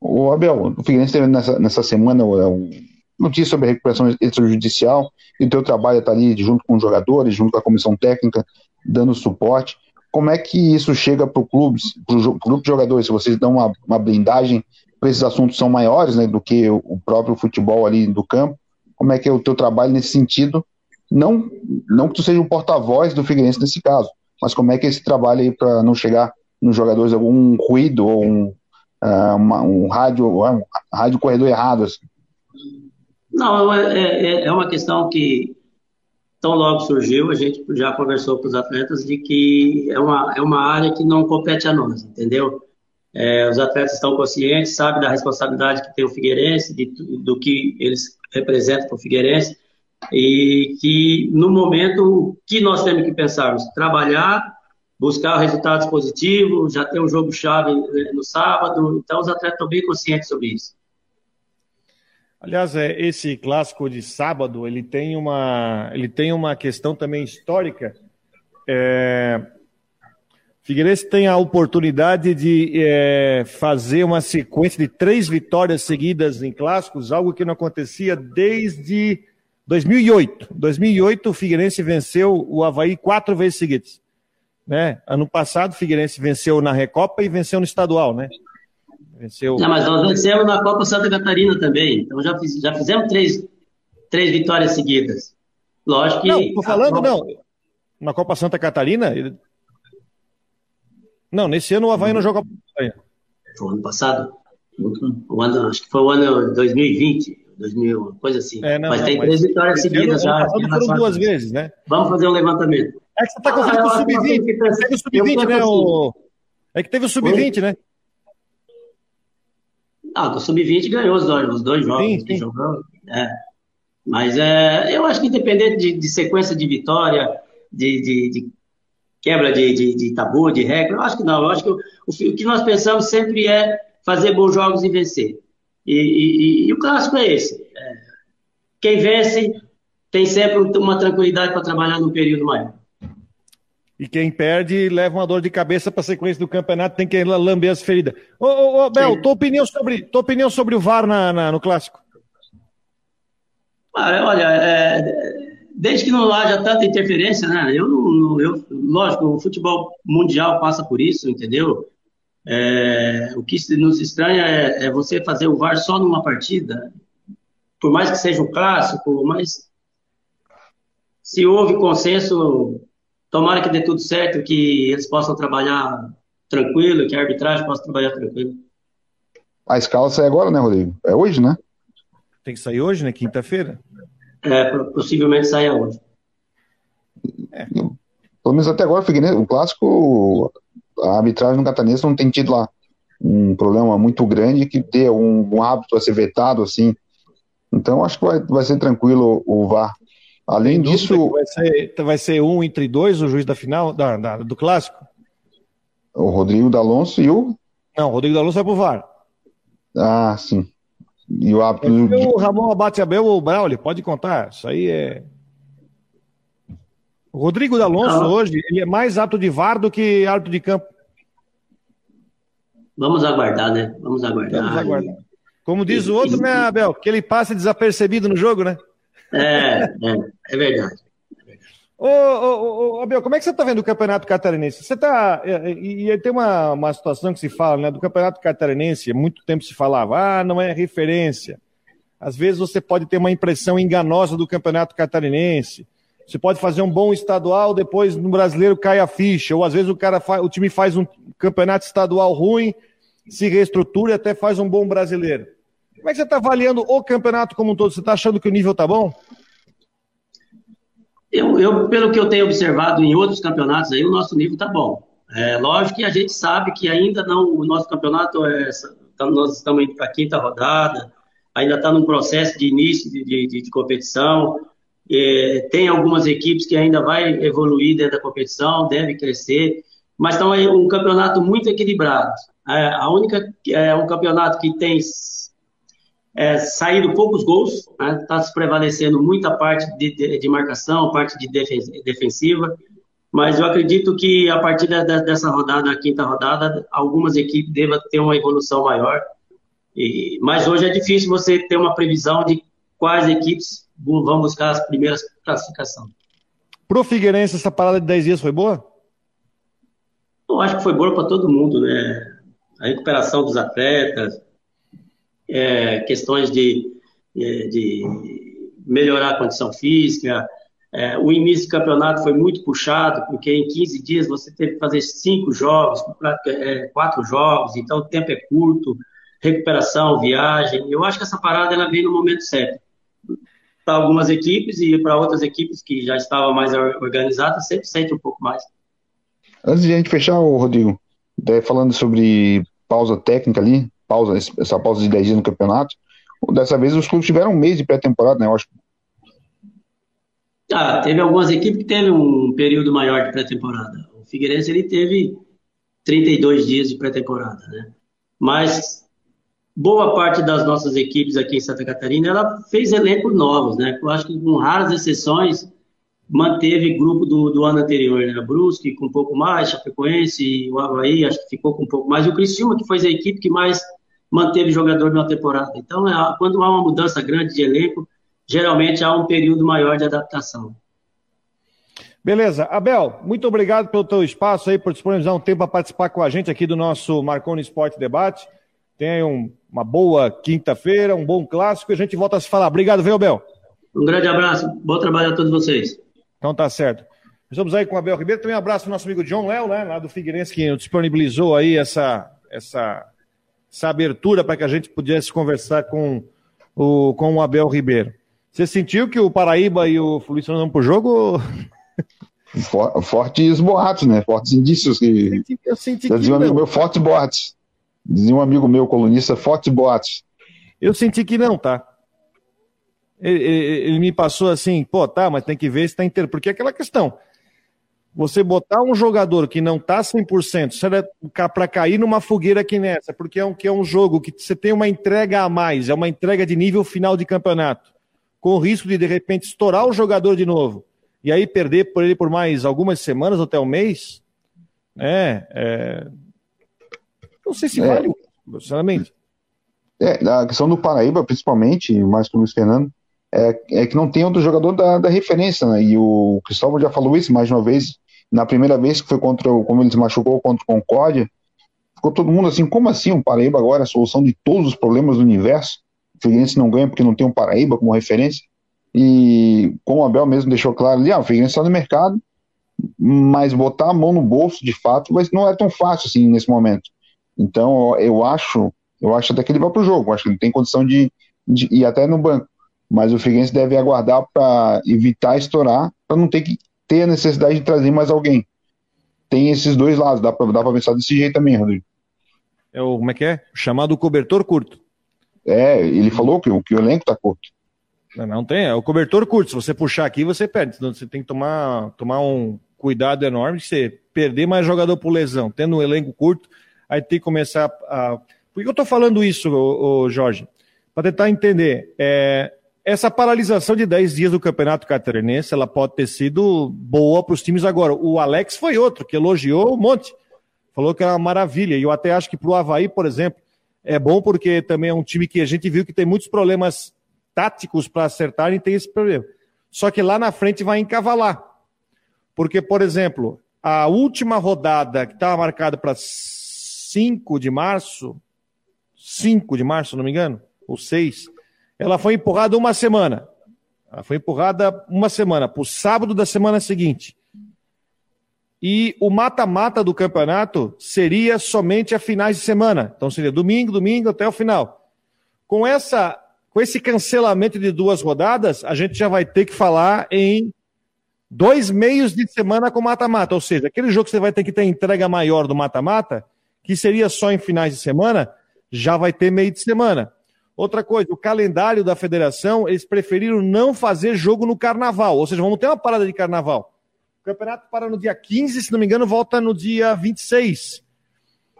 O Abel, o Figueirense teve nessa, nessa semana um, notícia sobre a recuperação extrajudicial e o teu trabalho está ali junto com os jogadores, junto com a comissão técnica, dando suporte. Como é que isso chega para o clube, para o grupo de jogadores? Se vocês dão uma, uma blindagem, esses assuntos são maiores né, do que o próprio futebol ali do campo. Como é que é o teu trabalho nesse sentido? Não, não que tu seja o porta-voz do Figueirense nesse caso, mas como é que é esse trabalho aí para não chegar nos jogadores algum ruído ou um, uh, uma, um rádio, um rádio corredor errado? Assim? Não, é, é, é uma questão que tão logo surgiu, a gente já conversou com os atletas de que é uma, é uma área que não compete a nós, entendeu? É, os atletas estão conscientes, sabem da responsabilidade que tem o Figueirense, de, do que eles representam para o Figueirense, e que no momento o que nós temos que pensar? Trabalhar, buscar resultados positivos, já tem um jogo-chave né, no sábado, então os atletas estão bem conscientes sobre isso. Aliás, é, esse clássico de sábado, ele tem uma, ele tem uma questão também histórica. É, Figueirense tem a oportunidade de é, fazer uma sequência de três vitórias seguidas em clássicos, algo que não acontecia desde 2008. 2008 o Figueirense venceu o Havaí quatro vezes seguidas. Né? Ano passado o Figueirense venceu na Recopa e venceu no estadual, né? Venceu... Não, mas nós vencemos na Copa Santa Catarina também. Então já, fiz, já fizemos três, três vitórias seguidas. Lógico que. Não, tô falando, Copa... não. Na Copa Santa Catarina. Ele... Não, nesse ano o Havaí não joga. Foi ano passado. O ano, acho que foi o ano 2020, 2000, coisa assim. É, não, mas não, tem três vitórias seguidas já. Foram duas vezes, né? Vamos fazer um levantamento. É que você está confundindo ah, o sub-20. Teve o sub-20, né? O... É que teve o sub-20, né? Ah, o Sub-20 ganhou os dois, os dois jogos sim, sim. jogou. É. Mas é, eu acho que independente de, de sequência de vitória, de, de, de quebra de, tabu, de regra, eu acho que não. Eu acho que o, o, que nós pensamos sempre é fazer bons jogos e vencer. E, e, e o clássico é esse. É, quem vence tem sempre uma tranquilidade para trabalhar num período maior. E quem perde leva uma dor de cabeça para a sequência do campeonato, tem que lamber as feridas. Ô, ô, ô Bel, tua opinião sobre, tua opinião sobre o VAR na, na no clássico? olha, é, desde que não haja tanta interferência, né? Eu não, eu, lógico, o futebol mundial passa por isso, entendeu? É, o que nos estranha é, é, você fazer o VAR só numa partida, por mais que seja um clássico, mas se houve consenso Tomara que dê tudo certo, que eles possam trabalhar tranquilo, que a arbitragem possa trabalhar tranquilo. A escala sai agora, né, Rodrigo? É hoje, né? Tem que sair hoje, né? Quinta-feira? É, possivelmente saia hoje. É. Pelo menos até agora, o clássico, a arbitragem no Catarinense não tem tido lá um problema muito grande que dê um, um hábito a ser vetado, assim. Então, acho que vai, vai ser tranquilo o VAR. Além disso. Vai ser, vai ser um entre dois o juiz da final, da, da, do clássico? O Rodrigo D'Alonso e o. Não, o Rodrigo D'Alonso vai pro VAR. Ah, sim. E o árbitro. O Ramon Abate Abel ou o Braulio, pode contar. Isso aí é. O Rodrigo D'Alonso ah. hoje ele é mais apto de VAR do que árbitro de campo. Vamos aguardar, né? Vamos aguardar. Vamos aguardar. Como diz o outro, né, Abel? Que ele passa desapercebido no jogo, né? É, é, é verdade. Ô, ô, ô, Abel, como é que você está vendo o Campeonato Catarinense? Você está. E, e, tem uma, uma situação que se fala, né? Do Campeonato Catarinense, há muito tempo se falava, ah, não é referência. Às vezes você pode ter uma impressão enganosa do Campeonato Catarinense. Você pode fazer um bom estadual, depois no brasileiro cai a ficha. Ou às vezes o cara faz, o time faz um campeonato estadual ruim, se reestrutura e até faz um bom brasileiro. Como é que você está avaliando o campeonato como um todo? Você está achando que o nível está bom? Eu, eu, pelo que eu tenho observado em outros campeonatos, aí o nosso nível está bom. É, lógico que a gente sabe que ainda não, o nosso campeonato é, tá, nós estamos indo para a quinta rodada, ainda está num processo de início de, de, de competição. É, tem algumas equipes que ainda vai evoluir dentro da competição, deve crescer, mas estão aí um campeonato muito equilibrado. É, a única é um campeonato que tem é, saído poucos gols, está né? Tá se prevalecendo muita parte de, de, de, marcação, parte de defensiva, mas eu acredito que a partir da, dessa rodada, a quinta rodada, algumas equipes devem ter uma evolução maior. E, mas hoje é difícil você ter uma previsão de quais equipes vão buscar as primeiras classificações. Pro Figueirense, essa parada de 10 dias foi boa? Eu acho que foi boa para todo mundo, né? A recuperação dos atletas, é, questões de, é, de melhorar a condição física. É, o início do campeonato foi muito puxado, porque em 15 dias você teve que fazer cinco jogos, é, quatro jogos, então o tempo é curto, recuperação, viagem. Eu acho que essa parada ela veio no momento certo. Para algumas equipes e para outras equipes que já estavam mais organizadas, sempre sente um pouco mais. Antes de a gente fechar, Rodrigo, falando sobre pausa técnica ali, pausa, essa pausa de 10 dias no campeonato. Dessa vez os clubes tiveram um mês de pré-temporada, né? Eu acho. Ah, teve algumas equipes que teve um período maior de pré-temporada. O Figueirense ele teve 32 dias de pré-temporada, né? Mas boa parte das nossas equipes aqui em Santa Catarina ela fez elencos novos, né? Eu acho que com raras exceções manteve grupo do, do ano anterior, né? Brusque com um pouco mais, Chapecoense, o Havaí acho que ficou com um pouco mais, e o Criciúma que foi a equipe que mais manteve jogador na temporada. Então, é, quando há uma mudança grande de elenco, geralmente há um período maior de adaptação. Beleza. Abel, muito obrigado pelo teu espaço aí, por disponibilizar um tempo para participar com a gente aqui do nosso Marconi Esporte Debate. Tenha um, uma boa quinta-feira, um bom clássico e a gente volta a se falar. Obrigado, viu, Abel? Um grande abraço. Bom trabalho a todos vocês. Então tá certo. Estamos aí com o Abel Ribeiro. Também um abraço para o nosso amigo John Léo, né, lá do Figueirense, que disponibilizou aí essa, essa, essa abertura para que a gente pudesse conversar com o, com o Abel Ribeiro. Você sentiu que o Paraíba e o Fluminense não para o jogo? Fortes boatos, né? Fortes indícios que. Eu senti, eu senti que um amigo meu, fortes boatos. Dizia um amigo meu, colunista, fortes boatos. Eu senti que não, tá? Ele, ele, ele, me passou assim, pô, tá, mas tem que ver se tá inteiro. Porque é aquela questão. Você botar um jogador que não tá 100%, para cair numa fogueira aqui nessa, porque é um, que é um jogo que você tem uma entrega a mais, é uma entrega de nível final de campeonato, com o risco de de repente estourar o jogador de novo e aí perder por ele por mais algumas semanas até um mês, né? É... Não sei se é. vale, sinceramente. É, a questão do Paraíba, principalmente, mais com o Luiz Fernando, é, é que não tem outro jogador da, da referência, né? E o Cristóvão já falou isso mais uma vez, na primeira vez que foi contra o, como ele se machucou contra o Concórdia, ficou todo mundo assim, como assim o Paraíba agora é a solução de todos os problemas do universo? O Figueirense não ganha porque não tem um Paraíba como referência? E como o Abel mesmo deixou claro ali, ah, o Figueirense está no mercado, mas botar a mão no bolso de fato mas não é tão fácil assim nesse momento. Então eu acho, eu acho até que ele vai para o jogo, acho que ele tem condição de, de ir até no banco. Mas o Figueirense deve aguardar para evitar estourar, para não ter que ter a necessidade de trazer mais alguém. Tem esses dois lados, dá para dá pensar desse jeito também, Rodrigo. É o, como é que é? Chamado cobertor curto. É, ele falou que, que o elenco está curto. Não tem, é o cobertor curto. Se você puxar aqui, você perde. Então você tem que tomar, tomar um cuidado enorme de você perder mais jogador por lesão. Tendo um elenco curto, aí tem que começar a. Por que eu estou falando isso, ô, ô Jorge? Para tentar entender. É, essa paralisação de 10 dias do Campeonato Catarinense, ela pode ter sido boa para os times agora. O Alex foi outro, que elogiou um monte. Falou que era uma maravilha. E eu até acho que para o Havaí, por exemplo, é bom porque também é um time que a gente viu que tem muitos problemas táticos para acertar e tem esse problema. Só que lá na frente vai encavalar. Porque, por exemplo, a última rodada que estava marcada para 5 de março, 5 de março, se não me engano, ou 6, ela foi empurrada uma semana. Ela foi empurrada uma semana, para o sábado da semana seguinte. E o mata-mata do campeonato seria somente a finais de semana. Então seria domingo, domingo até o final. Com essa com esse cancelamento de duas rodadas, a gente já vai ter que falar em dois meios de semana com mata-mata. Ou seja, aquele jogo que você vai ter que ter entrega maior do mata-mata, que seria só em finais de semana, já vai ter meio de semana. Outra coisa, o calendário da federação, eles preferiram não fazer jogo no carnaval. Ou seja, vamos ter uma parada de carnaval. O campeonato para no dia 15, se não me engano, volta no dia 26.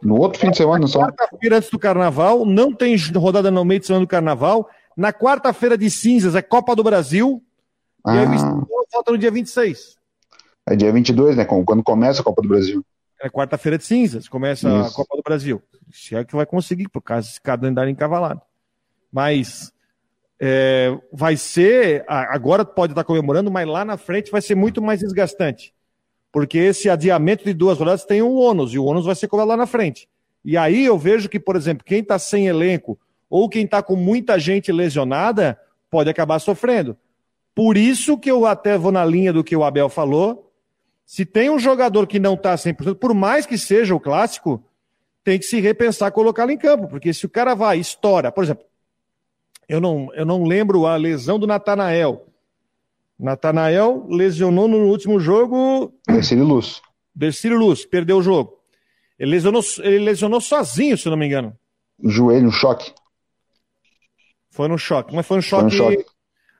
No outro fim de semana só. Quarta-feira antes do carnaval, não tem rodada no meio de semana do carnaval. Na quarta-feira de cinzas é Copa do Brasil. Ah. E aí o estadual volta no dia 26. É dia 22, né? Quando começa a Copa do Brasil. É quarta-feira de cinzas, começa Isso. a Copa do Brasil. Se é que vai conseguir, por causa desse calendário encavalado. Mas é, vai ser. Agora pode estar comemorando, mas lá na frente vai ser muito mais desgastante. Porque esse adiamento de duas rodadas tem um ônus, e o ônus vai ser cobrado lá na frente. E aí eu vejo que, por exemplo, quem está sem elenco ou quem está com muita gente lesionada pode acabar sofrendo. Por isso que eu até vou na linha do que o Abel falou. Se tem um jogador que não está 100%, por mais que seja o clássico, tem que se repensar colocá-lo em campo, porque se o cara vai, estoura, por exemplo, eu não, eu não lembro a lesão do Natanael. Natanael lesionou no último jogo. Dercílio Luz. Dercílio Luz, perdeu o jogo. Ele lesionou, ele lesionou sozinho, se não me engano. Joelho, um choque. Foi no choque, mas foi um choque. Foi um choque.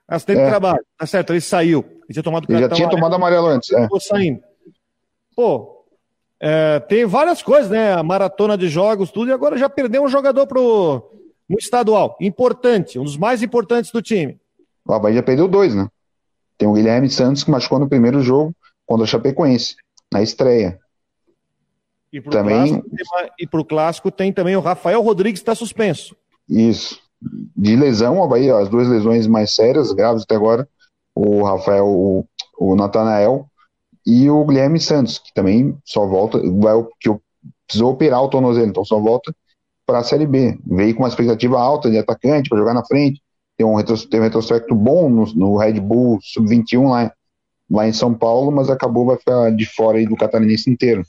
Acidente é. de trabalho. Tá certo, ele saiu. Ele tinha tomado ele já tinha amarelo, tomado amarelo antes. É. saindo. Pô, é, tem várias coisas, né? A maratona de jogos, tudo, e agora já perdeu um jogador pro no estadual. Importante, um dos mais importantes do time. O Havaí já perdeu dois, né? Tem o Guilherme Santos que machucou no primeiro jogo contra o Chapecoense, na estreia. E pro, também... clássico, e pro clássico tem também o Rafael Rodrigues que está suspenso. Isso. De lesão, o Havaí, as duas lesões mais sérias, graves até agora, o Rafael, o, o Natanael e o Guilherme Santos, que também só volta, vai, que precisou operar o tornozelo, então só volta para a Série B. Veio com uma expectativa alta de atacante para jogar na frente, tem um, tem um retrospecto bom no, no Red Bull Sub-21 lá, lá em São Paulo, mas acabou vai ficar de fora aí do catarinense inteiro.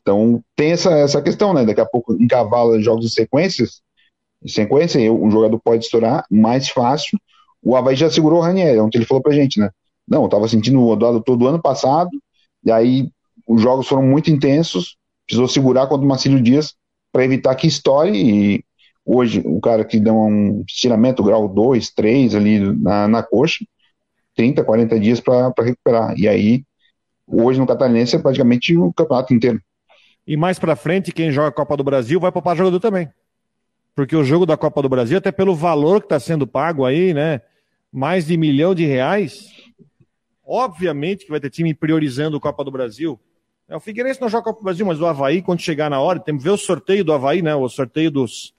Então tem essa, essa questão, né? Daqui a pouco encavala jogos em sequências, em sequência, um jogador pode estourar mais fácil. O Havaí já segurou o Ranieri, ontem ele falou pra gente, né? Não, eu tava sentindo o Odado todo ano passado, e aí os jogos foram muito intensos, precisou segurar contra o Marcílio Dias para evitar que estoure, e hoje o cara que deu um estiramento grau 2, 3 ali na, na coxa, 30, 40 dias para recuperar. E aí, hoje no Catarinense é praticamente o campeonato inteiro. E mais para frente, quem joga a Copa do Brasil vai poupar jogador também. Porque o jogo da Copa do Brasil, até pelo valor que está sendo pago aí, né? Mais de milhão de reais. Obviamente que vai ter time priorizando a Copa do Brasil. É, o Figueirense não joga Copa do Brasil, mas o Havaí, quando chegar na hora, tem que ver o sorteio do Havaí, né? O sorteio dos.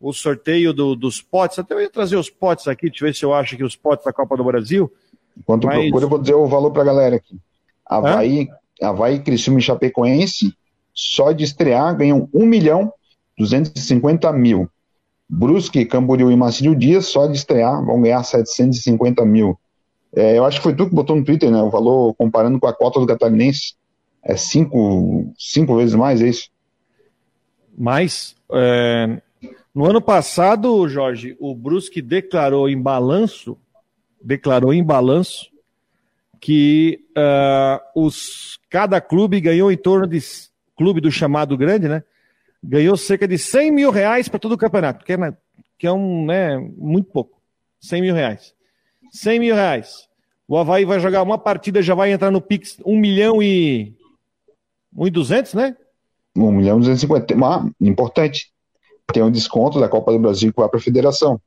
O sorteio do, dos potes. Até eu ia trazer os potes aqui, deixa eu ver se eu acho que os potes da Copa do Brasil. Enquanto mas... procura, eu vou dizer o valor para a galera aqui. Havaí, Havaí, Criciúma e Chapecoense só de estrear ganham 1 milhão 250 mil. Brusque, Camboriú e Marcílio Dias, só de estrear, vão ganhar 750 mil. É, eu acho que foi tu que botou no Twitter, né? O valor comparando com a cota do Catarinense. É cinco, cinco vezes mais, é isso? Mais. É, no ano passado, Jorge, o Brusque declarou em balanço, declarou em balanço que uh, os, cada clube ganhou em torno de clube do chamado grande, né? Ganhou cerca de 100 mil reais para todo o campeonato, que é, que é um, né, muito pouco. 100 mil reais. 100 mil reais. O Havaí vai jogar uma partida, já vai entrar no Pix 1 milhão e. 1 e 200, né? 1 milhão e 250. Mas, importante. Tem um desconto da Copa do Brasil que vai para a federação.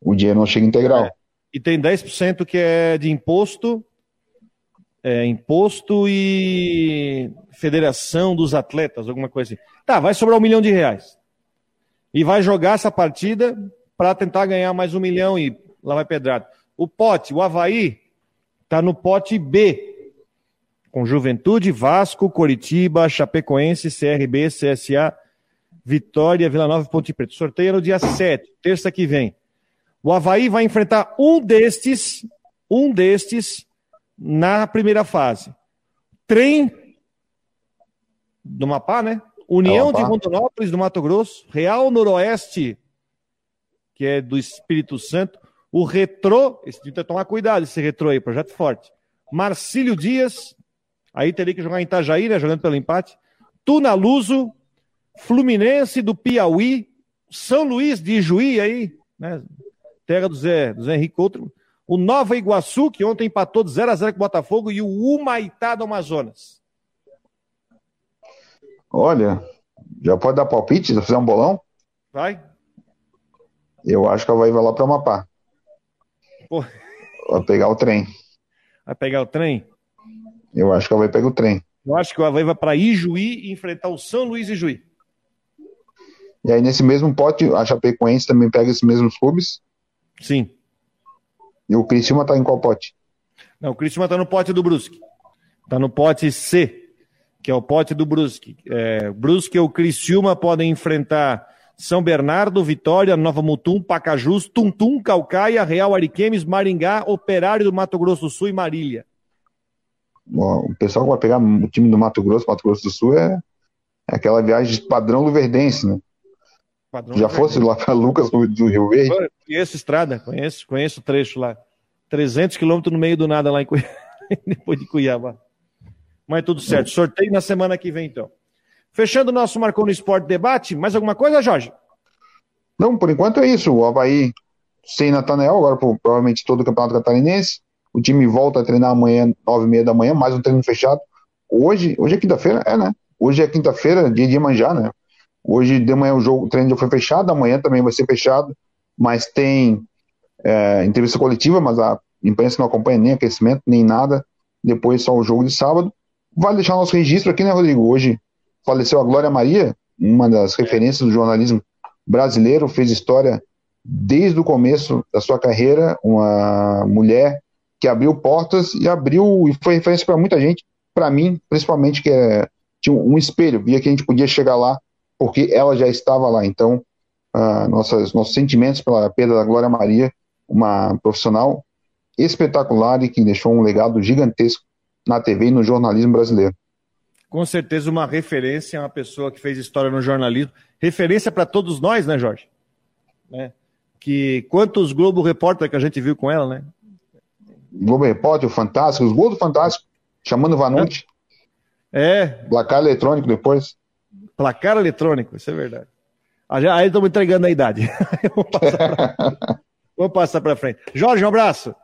O dinheiro não chega integral. É. E tem 10% que é de imposto é, imposto e federação dos atletas, alguma coisa assim. Tá, vai sobrar um milhão de reais. E vai jogar essa partida para tentar ganhar mais um milhão e lá vai pedrado. O pote, o Havaí, tá no pote B. Com Juventude, Vasco, Coritiba, Chapecoense, CRB, CSA, Vitória, Vila Nova e Ponte Preta. Sorteio no dia 7, terça que vem. O Havaí vai enfrentar um destes, um destes na primeira fase. Trem do Mapá, né? União de Rondonópolis, do Mato Grosso, Real Noroeste, que é do Espírito Santo, o Retrô, esse tem que tomar cuidado, esse Retrô aí, projeto forte. Marcílio Dias, aí teria que jogar em Itajaí, né, jogando pelo empate. Tunaluso, Fluminense do Piauí, São Luís de Juí aí, né, terra do Zé, do Zé Henrique Outro, o Nova Iguaçu, que ontem empatou de 0 a 0 com o Botafogo, e o Humaitá do Amazonas. Olha, já pode dar palpite? Se fizer um bolão? Vai. Eu acho que ela vai lá para o Amapá. Pô. Vai pegar o trem. Vai pegar o trem? Eu acho que ela vai pegar o trem. Eu acho que o Havaí vai para Ijuí e enfrentar o São Luís e Juí. E aí, nesse mesmo pote, a Chapecoense também pega esses mesmos clubes? Sim. E o Criciúma tá em qual pote? Não, o Criciúma tá no pote do Brusque. Tá no pote C, que é o pote do Brusque. É, Brusque e o Criciúma podem enfrentar São Bernardo, Vitória, Nova Mutum, Pacajus, Tuntum, Calcaia, Real Ariquemes, Maringá, Operário do Mato Grosso do Sul e Marília. O pessoal que vai pegar o time do Mato Grosso, Mato Grosso do Sul é, é aquela viagem padrão Luverdense, né? Padrão Já fosse lá para Lucas do, do, Rio Verde? Eu conheço estrada, conheço, conheço o trecho lá. 300 quilômetros no meio do nada lá em Cuiabá, depois de Cuiabá. Mas tudo certo. Sorteio na semana que vem, então. Fechando o nosso Marcou no Esporte debate, mais alguma coisa, Jorge? Não, por enquanto é isso. O Havaí sem Natanael, agora provavelmente todo o Campeonato Catarinense. O time volta a treinar amanhã, nove e meia da manhã, mais um treino fechado. Hoje, hoje é quinta-feira? É, né? Hoje é quinta-feira, dia de manjar, né? Hoje de manhã o jogo, o treino já foi fechado, amanhã também vai ser fechado, mas tem é, entrevista coletiva, mas a imprensa não acompanha nem aquecimento, nem nada. Depois só o jogo de sábado. Vale deixar nosso registro aqui, né, Rodrigo? Hoje faleceu a Glória Maria, uma das referências do jornalismo brasileiro, fez história desde o começo da sua carreira, uma mulher que abriu portas e abriu e foi referência para muita gente, para mim, principalmente que é, tinha um espelho, via que a gente podia chegar lá porque ela já estava lá. Então, uh, nossas, nossos sentimentos pela perda da Glória Maria, uma profissional espetacular e que deixou um legado gigantesco na TV e no jornalismo brasileiro com certeza uma referência, uma pessoa que fez história no jornalismo. Referência para todos nós, né, Jorge? Né? Que quantos Globo Repórter que a gente viu com ela, né? Globo Repórter, o Fantástico, os gols do Fantástico, chamando o Vanucci. É. Placar eletrônico depois. Placar eletrônico, isso é verdade. Ah, aí estamos entregando a idade. Vamos passar para frente. Jorge, um abraço.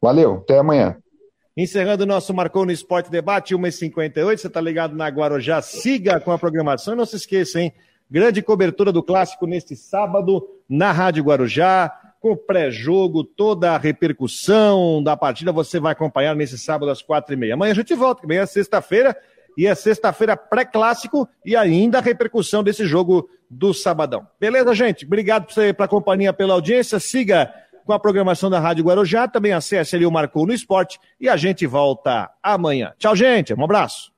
Valeu, até amanhã. Encerrando o nosso Marcou no Esporte Debate, 1h58, você está ligado na Guarujá, siga com a programação e não se esqueça, hein? Grande cobertura do Clássico neste sábado na Rádio Guarujá, com pré-jogo, toda a repercussão da partida você vai acompanhar nesse sábado às quatro e meia. Amanhã a gente volta, amanhã é sexta-feira, e é sexta-feira pré-clássico e ainda a repercussão desse jogo do sabadão. Beleza, gente? Obrigado pela companhia, pela audiência. Siga com a programação da Rádio Guarujá. Também acesse ali o Marcou no Esporte e a gente volta amanhã. Tchau, gente. Um abraço.